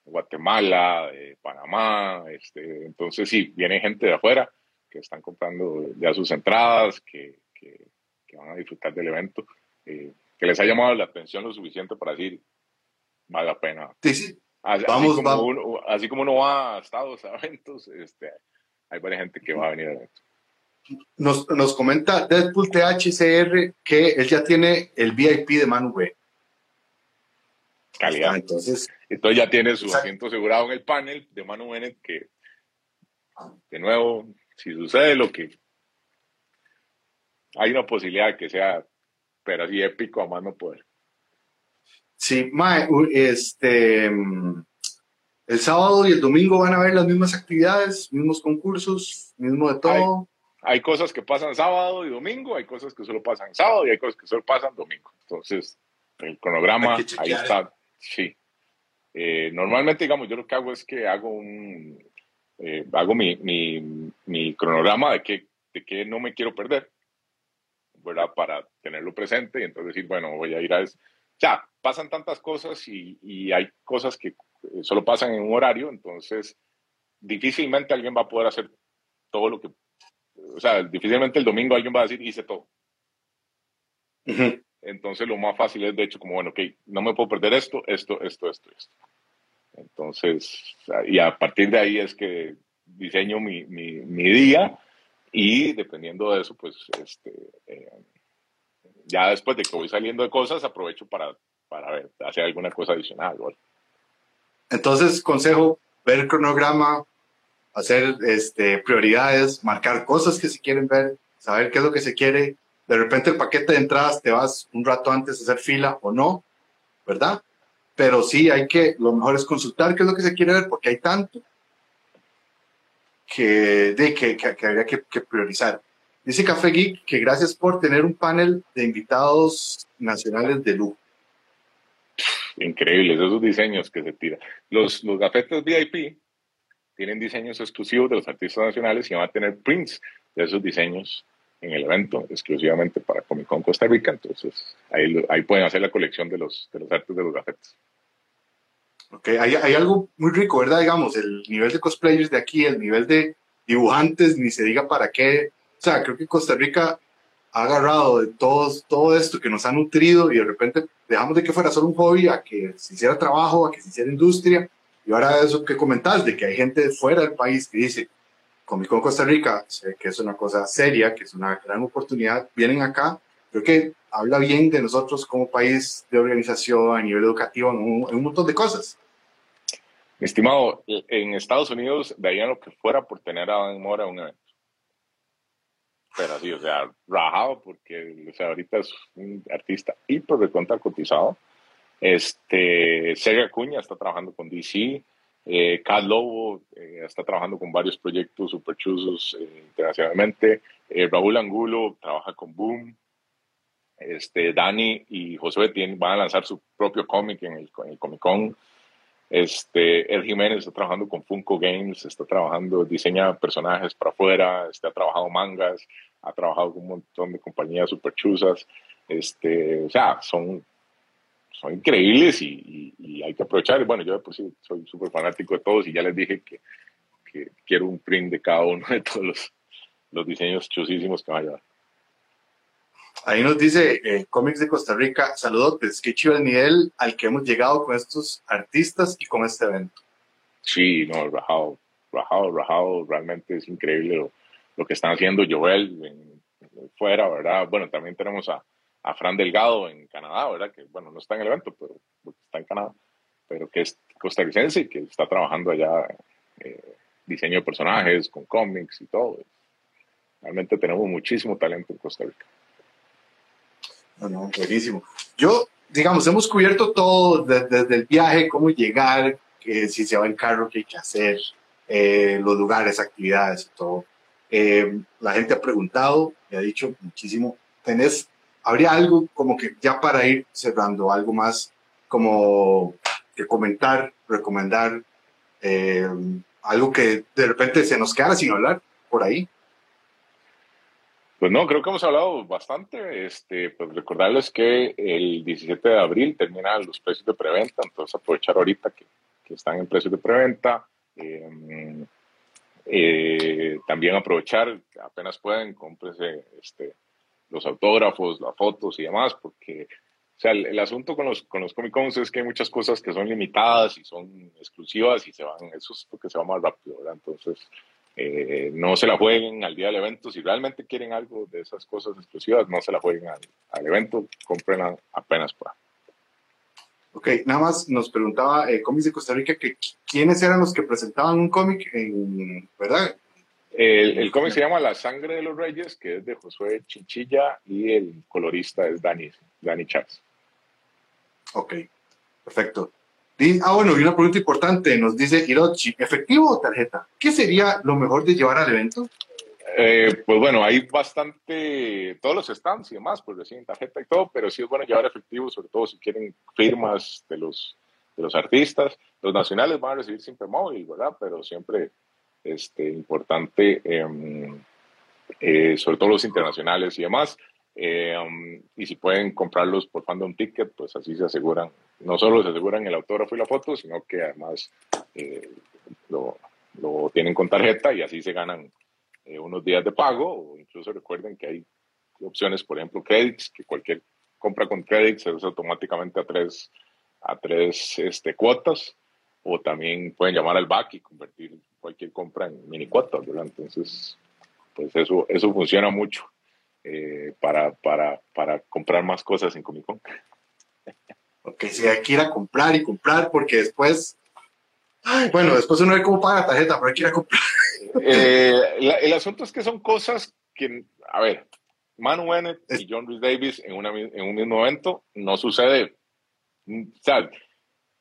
de Guatemala, de Panamá, este, entonces sí, viene gente de afuera que están comprando ya sus entradas, que, que, que van a disfrutar del evento, eh, que les ha llamado la atención lo suficiente para decir, vale la pena. Sí, sí. Así, vamos, así, como vamos. Uno, así como uno va a estados, a eventos, este, hay varias gente que va a venir al evento. Nos, nos comenta Deadpool THCR que él ya tiene el VIP de Manu B. Calidad. Entonces, entonces ya tiene su asiento asegurado en el panel de Manu Bennett que, de nuevo, si sucede lo que hay una posibilidad de que sea, pero así épico a más no poder. Sí, mae, este, el sábado y el domingo van a haber las mismas actividades, mismos concursos, mismo de todo. Hay, hay, cosas que pasan sábado y domingo, hay cosas que solo pasan sábado y hay cosas que solo pasan domingo. Entonces, el cronograma ahí está. Sí. Eh, normalmente, digamos, yo lo que hago es que hago un, eh, hago mi, mi, mi, cronograma de qué, de qué no me quiero perder, ¿verdad? Para tenerlo presente y entonces decir, bueno, voy a ir a eso. Ya, pasan tantas cosas y, y, hay cosas que solo pasan en un horario, entonces difícilmente alguien va a poder hacer todo lo que, o sea, difícilmente el domingo alguien va a decir, hice todo. Uh. Entonces lo más fácil es, de hecho, como, bueno, ok, no me puedo perder esto, esto, esto, esto, esto. Entonces, y a partir de ahí es que diseño mi, mi, mi día y dependiendo de eso, pues, este, eh, ya después de que voy saliendo de cosas, aprovecho para, para ver, hacer alguna cosa adicional. ¿vale? Entonces, consejo, ver cronograma, hacer este, prioridades, marcar cosas que se quieren ver, saber qué es lo que se quiere. De repente el paquete de entradas te vas un rato antes a hacer fila o no, ¿verdad? Pero sí hay que, lo mejor es consultar qué es lo que se quiere ver porque hay tanto que, de, que, que, habría que priorizar. Dice Café Geek que gracias por tener un panel de invitados nacionales de lujo. increíbles esos diseños que se tiran. Los, los gafetes VIP tienen diseños exclusivos de los artistas nacionales y van a tener prints de esos diseños en el evento exclusivamente para Comic Con Costa Rica. Entonces, ahí, ahí pueden hacer la colección de los, de los artes de los gafetes. Ok, hay, hay, algo muy rico, ¿verdad? Digamos, el nivel de cosplayers de aquí, el nivel de dibujantes, ni se diga para qué. O sea, creo que Costa Rica ha agarrado de todos, todo esto que nos ha nutrido y de repente dejamos de que fuera solo un hobby a que se hiciera trabajo, a que se hiciera industria. Y ahora eso que comentás, de que hay gente fuera del país que dice, Comic Con Costa Rica, sé que es una cosa seria, que es una gran oportunidad, vienen acá, creo que habla bien de nosotros como país de organización a nivel educativo en un, montón de cosas. Mi estimado, en Estados Unidos darían lo que fuera por tener a Dan Mora un evento. Pero sí, o sea, rajado, porque o sea, ahorita es un artista hiper de cuenta cotizado. Este, Sergio Acuña está trabajando con DC, eh, Cat Lobo eh, está trabajando con varios proyectos super chuzos eh, internacionalmente. Eh, Raúl Angulo trabaja con Boom. Este, Dani y Josué van a lanzar su propio cómic en el, en el Comic Con. Este, Ed Jiménez está trabajando con Funko Games, está trabajando, diseña personajes para afuera, este, ha trabajado mangas, ha trabajado con un montón de compañías super chuzas. Este, o sea, son son increíbles y, hay que aprovechar. Bueno, yo pues sí soy súper fanático de todos y ya les dije que, quiero un print de cada uno de todos los, los diseños chusísimos que va a llevar. Ahí nos dice eh, Cómics de Costa Rica, saludos, qué chido el nivel al que hemos llegado con estos artistas y con este evento. Sí, no, rajado, rajado, rajado, realmente es increíble lo, que están haciendo Joel en, fuera, ¿verdad? Bueno, también tenemos a, a Fran Delgado en Canadá, ¿verdad? Que, bueno, no está en el evento, pero está en Canadá, pero que es costarricense y que está trabajando allá eh, diseño de personajes, con cómics y todo. Realmente tenemos muchísimo talento en Costa Rica. Bueno, buenísimo. Yo, digamos, hemos cubierto todo desde, el viaje, cómo llegar, que si se va en carro, qué hay que hacer, eh, los lugares, actividades y todo. Eh, la gente ha preguntado y ha dicho muchísimo. ¿Tenés habría algo como que ya para ir cerrando, algo más como que comentar, recomendar, eh, algo que de repente se nos queda sin hablar por ahí. Pues no, creo que hemos hablado bastante. Este, pues recordarles que el 17 de abril terminan los precios de preventa, entonces aprovechar ahorita que, están en precios de preventa. Eh, eh, también aprovechar, apenas pueden, cómprese este, los autógrafos, las fotos y demás, porque o sea, el, asunto con los, con los Comic Cons es que hay muchas cosas que son limitadas y son exclusivas y se van, eso es porque se va más rápido, ¿verdad? Entonces, eh, no se la jueguen al día del evento. Si realmente quieren algo de esas cosas exclusivas, no se la jueguen al, al evento, comprenla apenas pueda. Ok, nada más nos preguntaba eh, Cómics de Costa Rica que quiénes eran los que presentaban un cómic, en, ¿verdad? El, cómic se llama La sangre de los reyes, que es de Josué Chinchilla y el colorista es Dani, Dani Chávez. Ok, perfecto. ah, bueno, y una pregunta importante, nos dice Hirochi, ¿efectivo o tarjeta? ¿Qué sería lo mejor de llevar al evento? Eh, pues bueno, hay bastante, todos los stands y demás, pues reciben tarjeta y todo, pero sí es bueno llevar efectivo, sobre todo si quieren firmas de los, de los artistas. Los nacionales van a recibir siempre móvil, ¿verdad? Pero siempre este, importante, em, eh, sobre todo los internacionales y demás. Em, y si pueden comprarlos por Fandom Ticket, pues así se aseguran, no solo se aseguran el autógrafo y la foto, sino que además eh, lo, lo, tienen con tarjeta y así se ganan eh, unos días de pago. O incluso recuerden que hay opciones, por ejemplo, credits, que cualquier compra con credits es automáticamente a tres, a tres este, cuotas. O también pueden llamar al BAC y convertir cualquier compra en mini cuotas, ¿verdad? Entonces, pues eso, eso funciona mucho eh, para, para, para comprar más cosas en Comic Con. Ok, si hay que ir a comprar y comprar porque después, bueno, después uno ve cómo paga la tarjeta, pero hay que ir a comprar. Eh, el asunto es que son cosas que, a ver, Manu Bennett y John Rhys Davis en, una, en un mismo evento no sucede. O sea,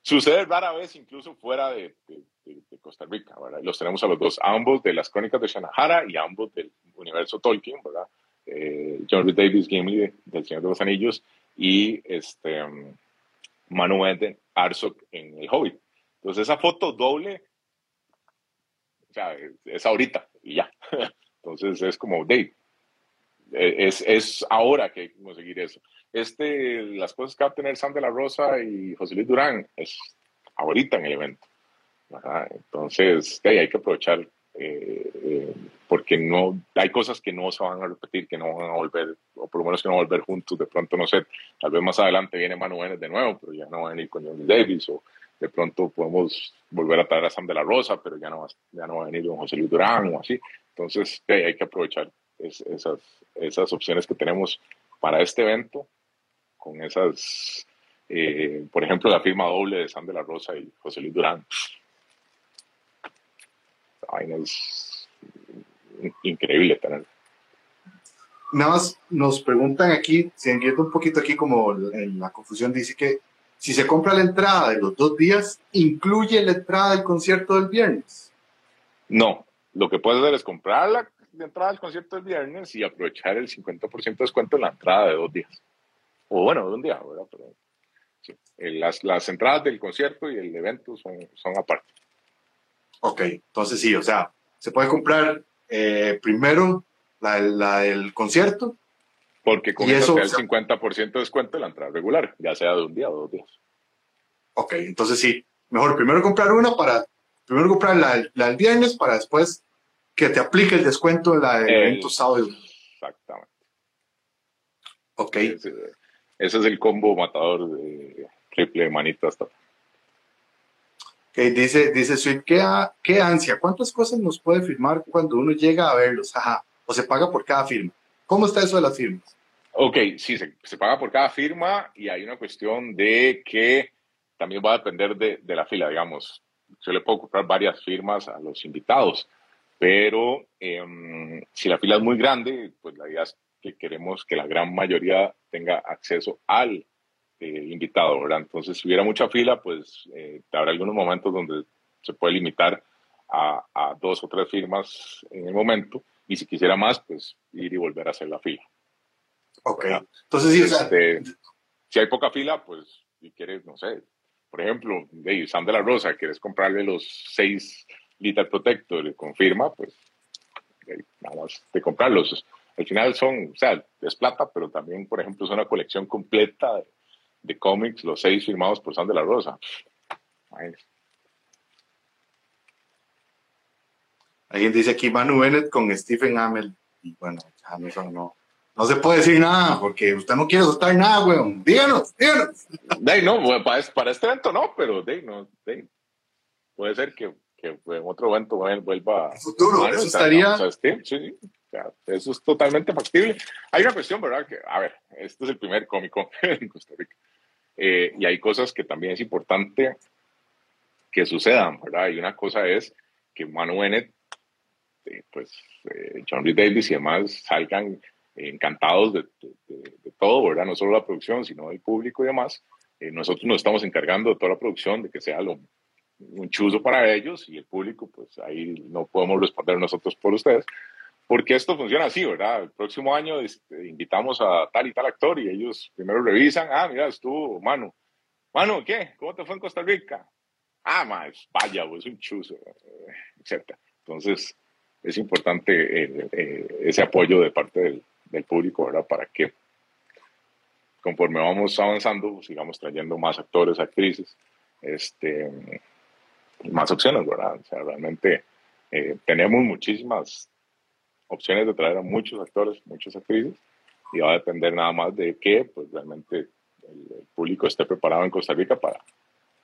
sucede rara vez incluso fuera de, de, Costa Rica, ¿verdad? Los tenemos a los dos, ambos de las crónicas de Shannahara y ambos del universo Tolkien, ¿verdad? Eh, John Davis, Gimli del Señor de los Anillos y este Manu Bennett, Arsok en el Hobbit. Entonces esa foto doble, o sea, es, ahorita y ya. Entonces es como, Dave, es, es ahora que hay que conseguir eso. Este, las cosas que va a tener Sam de la Rosa y José Luis Durán es ahorita en el evento. Entonces, hay que aprovechar eh, eh, porque no hay cosas que no se van a repetir, que no van a volver, o por lo menos que no van a volver juntos. De pronto, no sé, tal vez más adelante viene Manuel de nuevo, pero ya no va a venir con Johnny Davis, o de pronto podemos volver a traer a Sam de la Rosa, pero ya no, ya no va a venir con José Luis Durán o así. Entonces, hay que aprovechar esas, esas opciones que tenemos para este evento, con esas, eh, por ejemplo, la firma doble de Sam de la Rosa y José Luis Durán vaina es increíble tener. Nada más nos preguntan aquí, siguiendo un poquito aquí como en la confusión, dice que si se compra la entrada de los dos días, ¿incluye la entrada del concierto del viernes? No, lo que puedes hacer es comprar la, entrada del concierto del viernes y aprovechar el 50% de descuento en la entrada de dos días. O bueno, de un día, ¿verdad? Pero, eh, las, las entradas del concierto y el evento son, son aparte. Ok, entonces sí, o sea, se puede comprar eh, primero la, la, del concierto. Porque con eso, el 50% de descuento de la entrada regular, ya sea de un día o dos días. Ok, entonces sí, mejor primero comprar una para, primero comprar la, la del viernes para después que te aplique el descuento de la del evento sábado. Exactamente. Ok. Ese, ese, es el combo matador de triple manita hasta Okay, dice, dice ¿qué, ¿qué ansia? ¿Cuántas cosas nos puede firmar cuando uno llega a verlos? Ajá. O se paga por cada firma. ¿Cómo está eso de las firmas? Ok, sí, se, paga por cada firma y hay una cuestión de que también va a depender de, de la fila, digamos. Yo le puedo comprar varias firmas a los invitados, pero eh, si la fila es muy grande, pues la idea es que queremos que la gran mayoría tenga acceso al eh, invitado, ¿verdad? Entonces, si hubiera mucha fila, pues eh, habrá algunos momentos donde se puede limitar a, a, dos o tres firmas en el momento, y si quisiera más, pues ir y volver a hacer la fila. Ok. Entonces, sí, o sea... Este, si hay poca fila, pues, si quieres, no sé, por ejemplo, de Sam de la Rosa, quieres comprarle los seis Liter Protector con firma, pues, nada más de comprarlos. Al final son, o sea, es plata, pero también, por ejemplo, es una colección completa de, de cómics, los seis firmados por San de la Rosa. Alguien dice aquí Manu Bennett con Stephen Amell. Y bueno, ya no, no, se puede decir nada porque usted no quiere soltar nada, weón. Díganos, díganos. De no, para, para, este evento no, pero de, no, de, puede ser que, que, en otro evento vuelva. En futuro, eso estaría. sí, sí eso es totalmente factible. Hay una cuestión, ¿verdad? Que, a ver, este es el primer cómico en Costa Rica. Eh, y hay cosas que también es importante que sucedan, ¿verdad? Y una cosa es que Manu Bennett, eh, pues eh, John Reed Davis y demás salgan encantados de, de, todo, ¿verdad? No solo la producción, sino el público y demás. nosotros nos estamos encargando de toda la producción, de que sea lo, un chuzo para ellos y el público, pues ahí no podemos responder nosotros por ustedes, porque esto funciona así, ¿verdad? El próximo año este, invitamos a tal y tal actor y ellos primero revisan, ah, mira, estuvo Manu. Manu, ¿qué? ¿Cómo te fue en Costa Rica? Ah, más, vaya, es un chuzo, etc. Entonces, es importante ese apoyo de parte del, del, público, ¿verdad? Para que conforme vamos avanzando, sigamos trayendo más actores, actrices, este, más opciones, ¿verdad? O sea, realmente eh, tenemos muchísimas opciones de traer a muchos actores, muchas actrices, y va a depender nada más de que pues, realmente el, público esté preparado en Costa Rica para,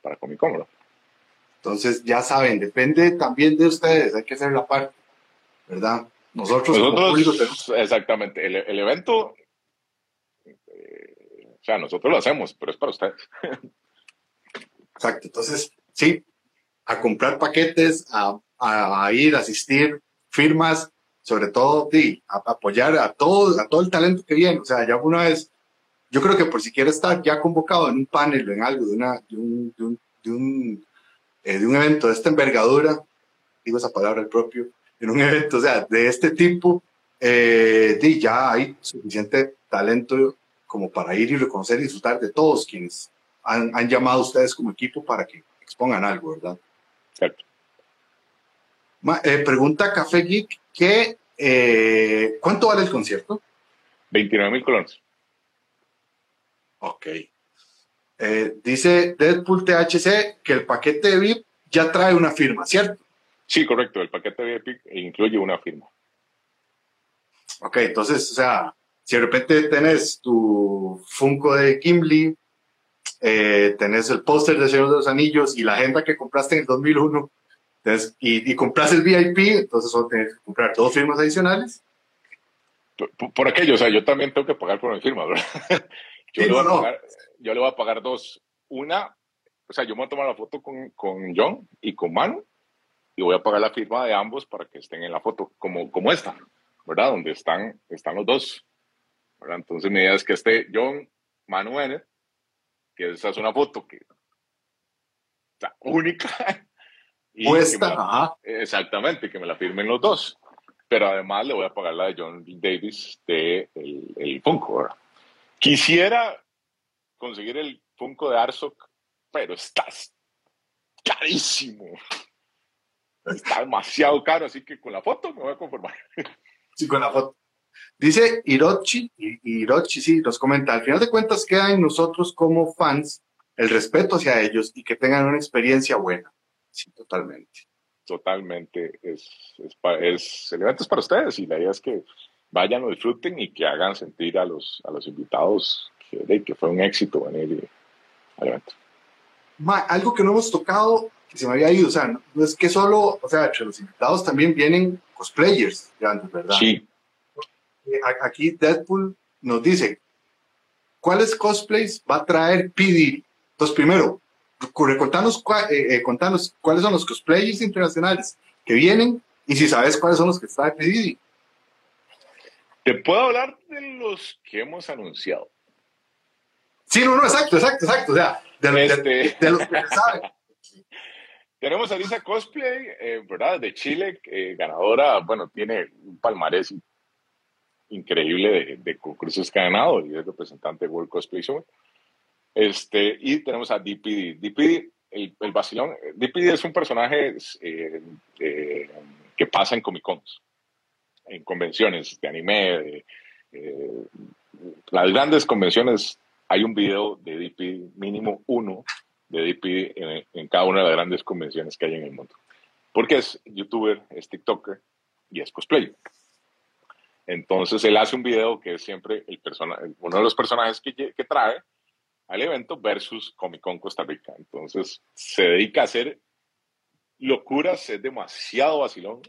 para Comic Con. Entonces, ya saben, depende también de ustedes, hay que hacer la parte, ¿verdad? Nosotros, nosotros exactamente, el, el evento, eh, o sea, nosotros lo hacemos, pero es para ustedes. Exacto, entonces, sí, a comprar paquetes, a, a ir, a asistir, firmas, sobre todo de apoyar a todo, a todo el talento que viene. O sea, ya una vez, yo creo que por si quiere estar ya convocado en un panel o en algo de, una, de, un, de, un, de, un, eh, de un evento de esta envergadura, digo esa palabra el propio, en un evento, o sea, de este tipo, eh, ya hay suficiente talento como para ir y reconocer y disfrutar de todos quienes han, llamado a ustedes como equipo para que expongan algo, ¿verdad? Cierto. Eh, pregunta Café Geek, ¿qué, eh, ¿cuánto vale el concierto? 29 mil colones. Ok. Eh, dice Deadpool THC que el paquete de VIP ya trae una firma, ¿cierto? Sí, correcto. El paquete de VIP incluye una firma. Ok, entonces, o sea, si de repente tenés tu Funko de Kimberly, eh, tenés el póster de Señor de los Anillos y la agenda que compraste en el 2001, y, y compras el VIP, entonces solo tienes que comprar dos firmas adicionales. Por, aquello, o sea, yo también tengo que pagar por mi firma, ¿verdad? yo, le voy a pagar, yo le voy a pagar dos. Una, o sea, yo me voy a tomar la foto con, con John y con Manu y voy a pagar la firma de ambos para que estén en la foto, como, como esta, ¿verdad? Donde están, están los dos. ¿verdad? Entonces mi idea es que esté John, Manu Bennett, que esa es una foto que está única. Y Puesta, Exactamente, que me la firmen los dos. Pero además le voy a pagar la de John Davis de el, el Funko. ¿verdad? Quisiera conseguir el Funko de Arsok, pero está carísimo. Está demasiado caro, así que con la foto me voy a conformar. Sí, con la foto. Dice Hirochi, Hirochi sí, nos comenta, al final de cuentas queda en nosotros como fans el respeto hacia ellos y que tengan una experiencia buena. Sí, totalmente. Totalmente. Es, es, es, el evento es para ustedes y la idea es que vayan, lo disfruten y que hagan sentir a los, a los invitados que, que fue un éxito venir al evento. algo que no hemos tocado, que se me había ido, o sea, no, es que solo, o sea, entre los invitados también vienen cosplayers grandes, ¿verdad? Sí. Aquí Deadpool nos dice, ¿cuáles cosplays va a traer PD? Entonces, primero, contanos, eh, eh, contanos cuáles son los cosplayers internacionales que vienen y si sabes cuáles son los que trae PD. Te puedo hablar de los que hemos anunciado. Sí, no, no, exacto, exacto, exacto. O sea, de, este... los que se sabe. Tenemos a Lisa Cosplay, eh, ¿verdad? De Chile, ganadora, bueno, tiene un palmarés increíble de, de, concursos que ha ganado y es representante de World Cosplay Show. Este, y tenemos a DPD. DPD, el, el vacilón, DPD es un personaje eh, eh, que pasa en Comic Cons, en convenciones de anime, de, las grandes convenciones hay un video de DP, mínimo uno de DP en, cada una de las grandes convenciones que hay en el mundo. Porque es youtuber, es TikToker y es cosplayer. Entonces él hace un video que es siempre el uno de los personajes que trae al evento versus Comic Con Costa Rica. Entonces se dedica a hacer locuras, es demasiado vacilón.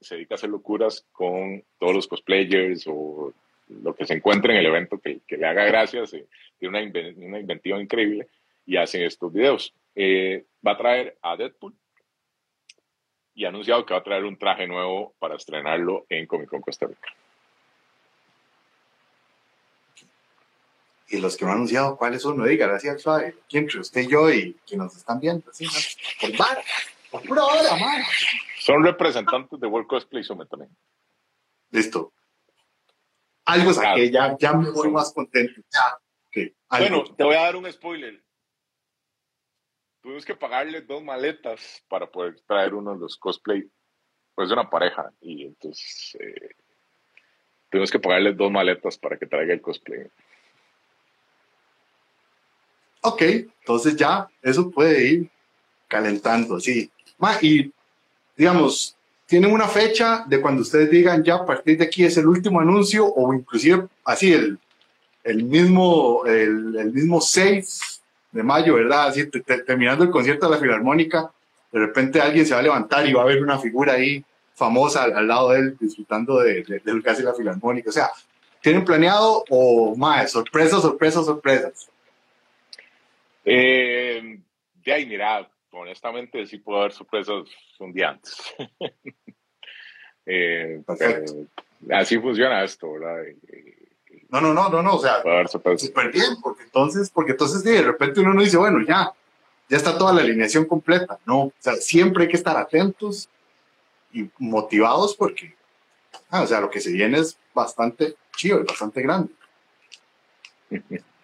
Se dedica a hacer locuras con todos los cosplayers o lo que se encuentre en el evento que, le haga gracias, eh, tiene una, una, inventiva increíble y hacen estos videos. Eh, va a traer a Deadpool y ha anunciado que va a traer un traje nuevo para estrenarlo en Comic Con Costa Rica. Y los que no han anunciado cuáles son, no digan así al suave. ¿Quién entre usted y yo y que nos están viendo? Así, por bar, por pura hora, man. Son representantes de World Cosplay Summit también. Listo algo saqué, ya, ya me voy más contento. Ya, bueno, te voy a dar un spoiler. Tuvimos que pagarle dos maletas para poder traer uno de los cosplay. Pues de una pareja. Y entonces eh, tuvimos que pagarle dos maletas para que traiga el cosplay. Ok, entonces ya eso puede ir calentando, sí. y digamos, tienen una fecha de cuando ustedes digan ya a partir de aquí es el último anuncio o inclusive así el, el mismo el, mismo 6 de mayo, ¿verdad? Así terminando el concierto de la Filarmónica, de repente alguien se va a levantar y va a ver una figura ahí famosa al, lado de él disfrutando de, de, de, casi la Filarmónica. O sea, ¿tienen planeado o más? Sorpresas, sorpresas, sorpresas. Eh, de ahí, mira, honestamente sí puedo haber sorpresas un día antes. Eh, así funciona esto, ¿verdad? no, no, no, no, no, o sea, súper bien, porque entonces, porque entonces de repente uno no dice, bueno, ya, ya está toda la alineación completa. No, o sea, siempre hay que estar atentos y motivados porque, ah, o sea, lo que se viene es bastante chido, y bastante grande.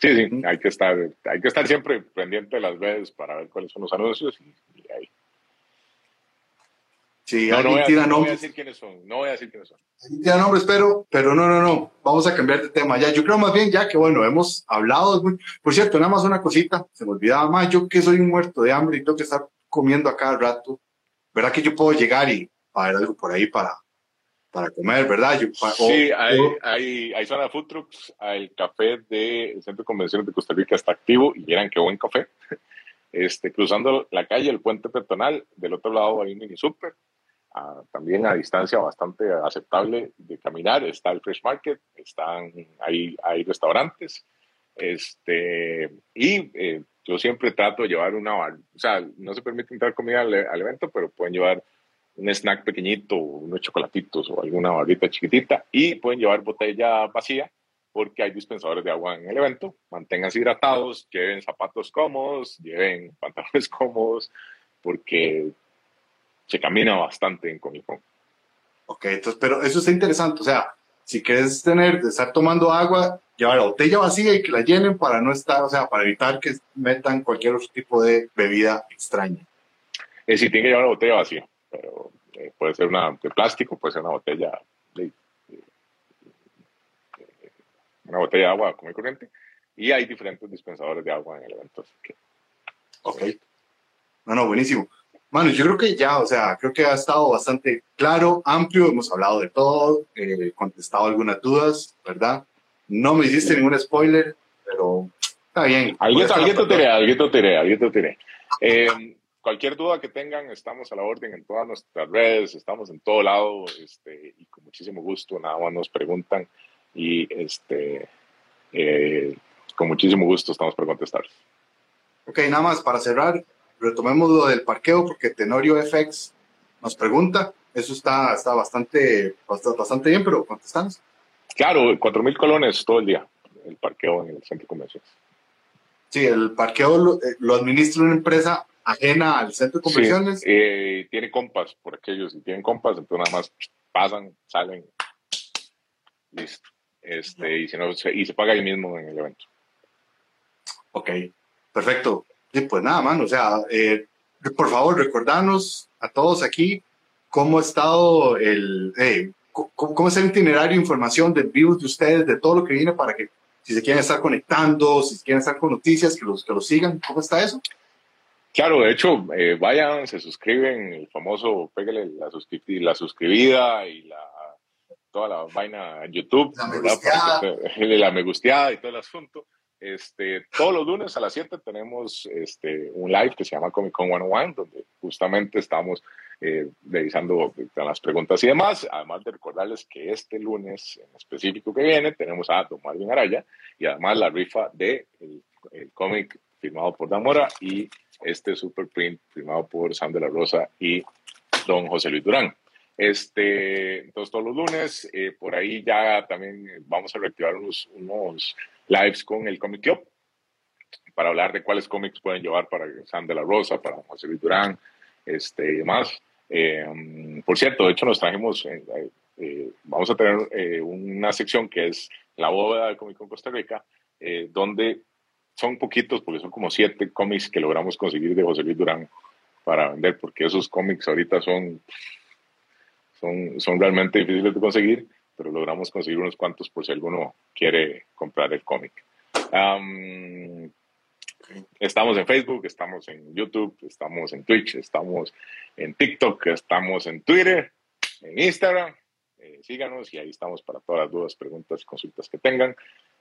Sí, sí, hay que estar, hay que estar siempre pendiente de las redes para ver cuáles son los anuncios y, ahí. Sí, no, no voy, a, no voy, a, decir quiénes son, no voy a decir quiénes son. Ya nombres, pero, pero no, no, no, vamos a cambiar de tema. Ya, yo creo más bien ya que, bueno, hemos hablado, por cierto, nada más una cosita, se me olvidaba más, yo que soy un muerto de hambre y tengo que estar comiendo a cada rato, ¿verdad que yo puedo llegar y ver algo por ahí para, para comer, ¿verdad? sí, hay, hay, hay, zona de food trucks, el café del Centro de Convenciones de Costa Rica está activo y miren qué buen café. Este, cruzando la calle, el puente peatonal, del otro lado hay un mini super, también a distancia bastante aceptable de caminar, está el Fresh Market, están, hay, hay restaurantes, este, y eh, yo siempre trato de llevar una, o sea, no se permite entrar comida al evento, pero pueden llevar un snack pequeñito, unos chocolatitos o alguna barrita chiquitita y pueden llevar botella vacía porque hay dispensadores de agua en el evento. Manténganse hidratados, lleven zapatos cómodos, lleven pantalones cómodos porque se camina bastante en Comic Con. Ok, entonces, pero eso está interesante. O sea, si quieres tener, de estar tomando agua, llevar la botella vacía y que la llenen para no estar, o sea, para evitar que metan cualquier otro tipo de bebida extraña. Es decir, tiene que llevar la botella vacía pero eh, puede ser una de plástico, puede ser una botella de, una botella de agua común y corriente, y hay diferentes dispensadores de agua en el evento. que, ok. No, no, buenísimo. Mano, yo creo que ya, o sea, creo que ha estado bastante claro, amplio, hemos hablado de todo, eh, contestado algunas dudas, ¿verdad? No me hiciste ningún spoiler, pero está bien. Alguien, te tiré, alguien te tiré, alguien te tiré. Eh, cualquier duda que tengan, estamos a la orden en todas nuestras redes, estamos en todo lado, este, y con muchísimo gusto, nada más nos preguntan y este, eh, con muchísimo gusto estamos para contestar. Ok, nada más para cerrar, retomemos lo del parqueo, porque Tenorio FX nos pregunta, eso está, está bastante, bastante bien, pero contestamos. Claro, cuatro mil colones todo el día, el parqueo en el centro de convenciones. Sí, el parqueo lo, eh, lo administra una empresa ajena al centro de convenciones. Eh, tiene compas por aquellos, y tienen compas, entonces nada más pasan, salen, listo. Este, y, si no, se, y se paga ahí mismo en el evento. Ok, perfecto. Y pues nada, man, o sea, eh, por favor, recordanos a todos aquí cómo ha estado el, eh, cómo, es el itinerario, información del virus de ustedes, de todo lo que viene para que si se quieren estar conectando, si quieren estar con noticias, que los, que los sigan. ¿Cómo está eso? Claro, de hecho, eh, vayan, se suscriben, el famoso, pégale la, la suscribida y la, toda la vaina en YouTube, la me, gusteada. la me gusteada y todo el asunto. Este, todos los lunes a las 7 tenemos este, un live que se llama Comic Con 101, donde justamente estamos eh, revisando las preguntas y demás. Además de recordarles que este lunes en específico que viene tenemos a Don Marvin Araya y además la rifa de el, el cómic firmado por Damora y este super print firmado por Sam de la Rosa y don José Luis Durán. Este, entonces todos los lunes, eh, por ahí ya también vamos a reactivar unos, unos lives con el Comic Club para hablar de cuáles cómics pueden llevar para Sam de la Rosa, para José Luis Durán, este, y demás. Eh, por cierto, de hecho nos trajimos, eh, vamos a tener una sección que es la bóveda del Comic Con Costa Rica, donde son poquitos, porque son como siete cómics que logramos conseguir de José Luis Durán para vender, porque esos cómics ahorita son, son, son realmente difíciles de conseguir, pero logramos conseguir unos cuantos por si alguno quiere comprar el cómic. estamos en Facebook, estamos en YouTube, estamos en Twitch, estamos en TikTok, estamos en Twitter, en Instagram. Eh, síganos y ahí estamos para todas las dudas, preguntas, consultas que tengan.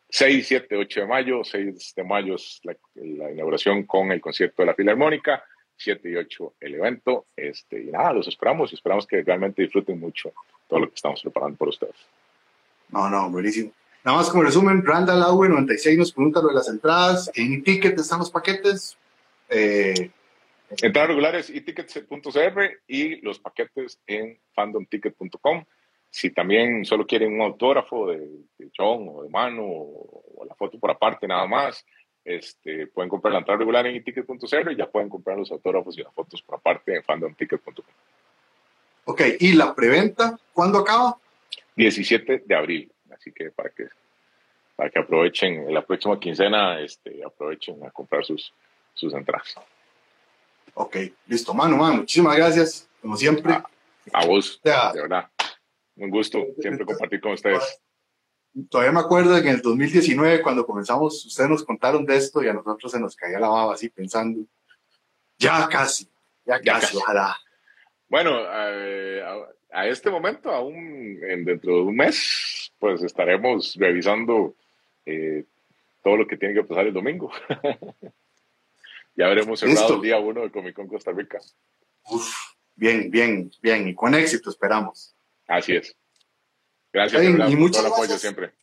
6, 7, 8 de mayo. 6 de mayo es la, inauguración con el concierto de la Filarmónica. 7 y 8 el evento. Este, y nada, los esperamos y esperamos que realmente disfruten mucho todo lo que estamos preparando por ustedes. No, no, buenísimo. Nada más como resumen, Randall Aue 96 nos pregunta lo de las entradas. ¿En ticket están los paquetes? Eh, entradas regulares tickets.cr y los paquetes en fandomticket.com. Si también solo quieren un autógrafo de, John o de mano o, la foto por aparte nada más, este, pueden comprar la entrada regular en ticket.0 y ya pueden comprar los autógrafos y las fotos por aparte en fandomticket.com. Ok, ¿y la preventa cuándo acaba? 17 de abril, así que para que para que aprovechen en la próxima quincena, este, aprovechen a comprar sus, sus entradas. Ok, listo, mano, mano, muchísimas gracias, como siempre. A, vos, de verdad. Un gusto siempre compartir con ustedes. Todavía me acuerdo de que en el 2019, cuando comenzamos, ustedes nos contaron de esto y a nosotros se nos caía la baba así pensando, ya casi, ya, casi, ojalá. Bueno, eh, a, este momento, aún dentro de un mes, pues estaremos revisando eh, todo lo que tiene que pasar el domingo. ya veremos cerrado el día uno de Comic Con Costa Rica. Uf, bien, bien, bien, y con éxito esperamos. Así es. Gracias y por el apoyo siempre.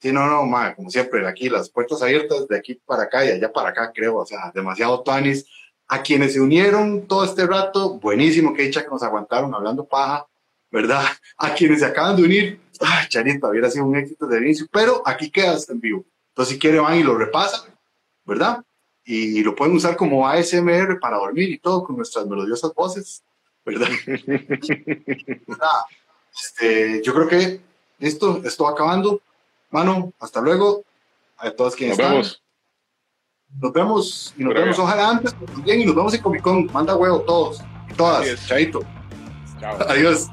Sí, no, no, ma, como siempre, aquí las puertas abiertas de aquí para acá y allá para acá, creo, o sea, demasiado tuanis. A quienes se unieron todo este rato, buenísimo, que dicha que nos aguantaron hablando paja, ¿verdad? A quienes se acaban de unir, ay, Charita, hubiera sido un éxito de inicio, pero aquí quedas en vivo. Entonces, si quieren, van y lo repasan, ¿verdad? Y lo pueden usar como ASMR para dormir y todo con nuestras melodiosas voces, ¿verdad? este, yo creo que esto, esto va acabando. Mano, hasta luego. A todos quienes nos Vemos. Nos vemos. Y nos vemos, ojalá antes, bien, y nos vemos en Comic Con. Manda huevo todos y todas. Chaito. Chao. Adiós.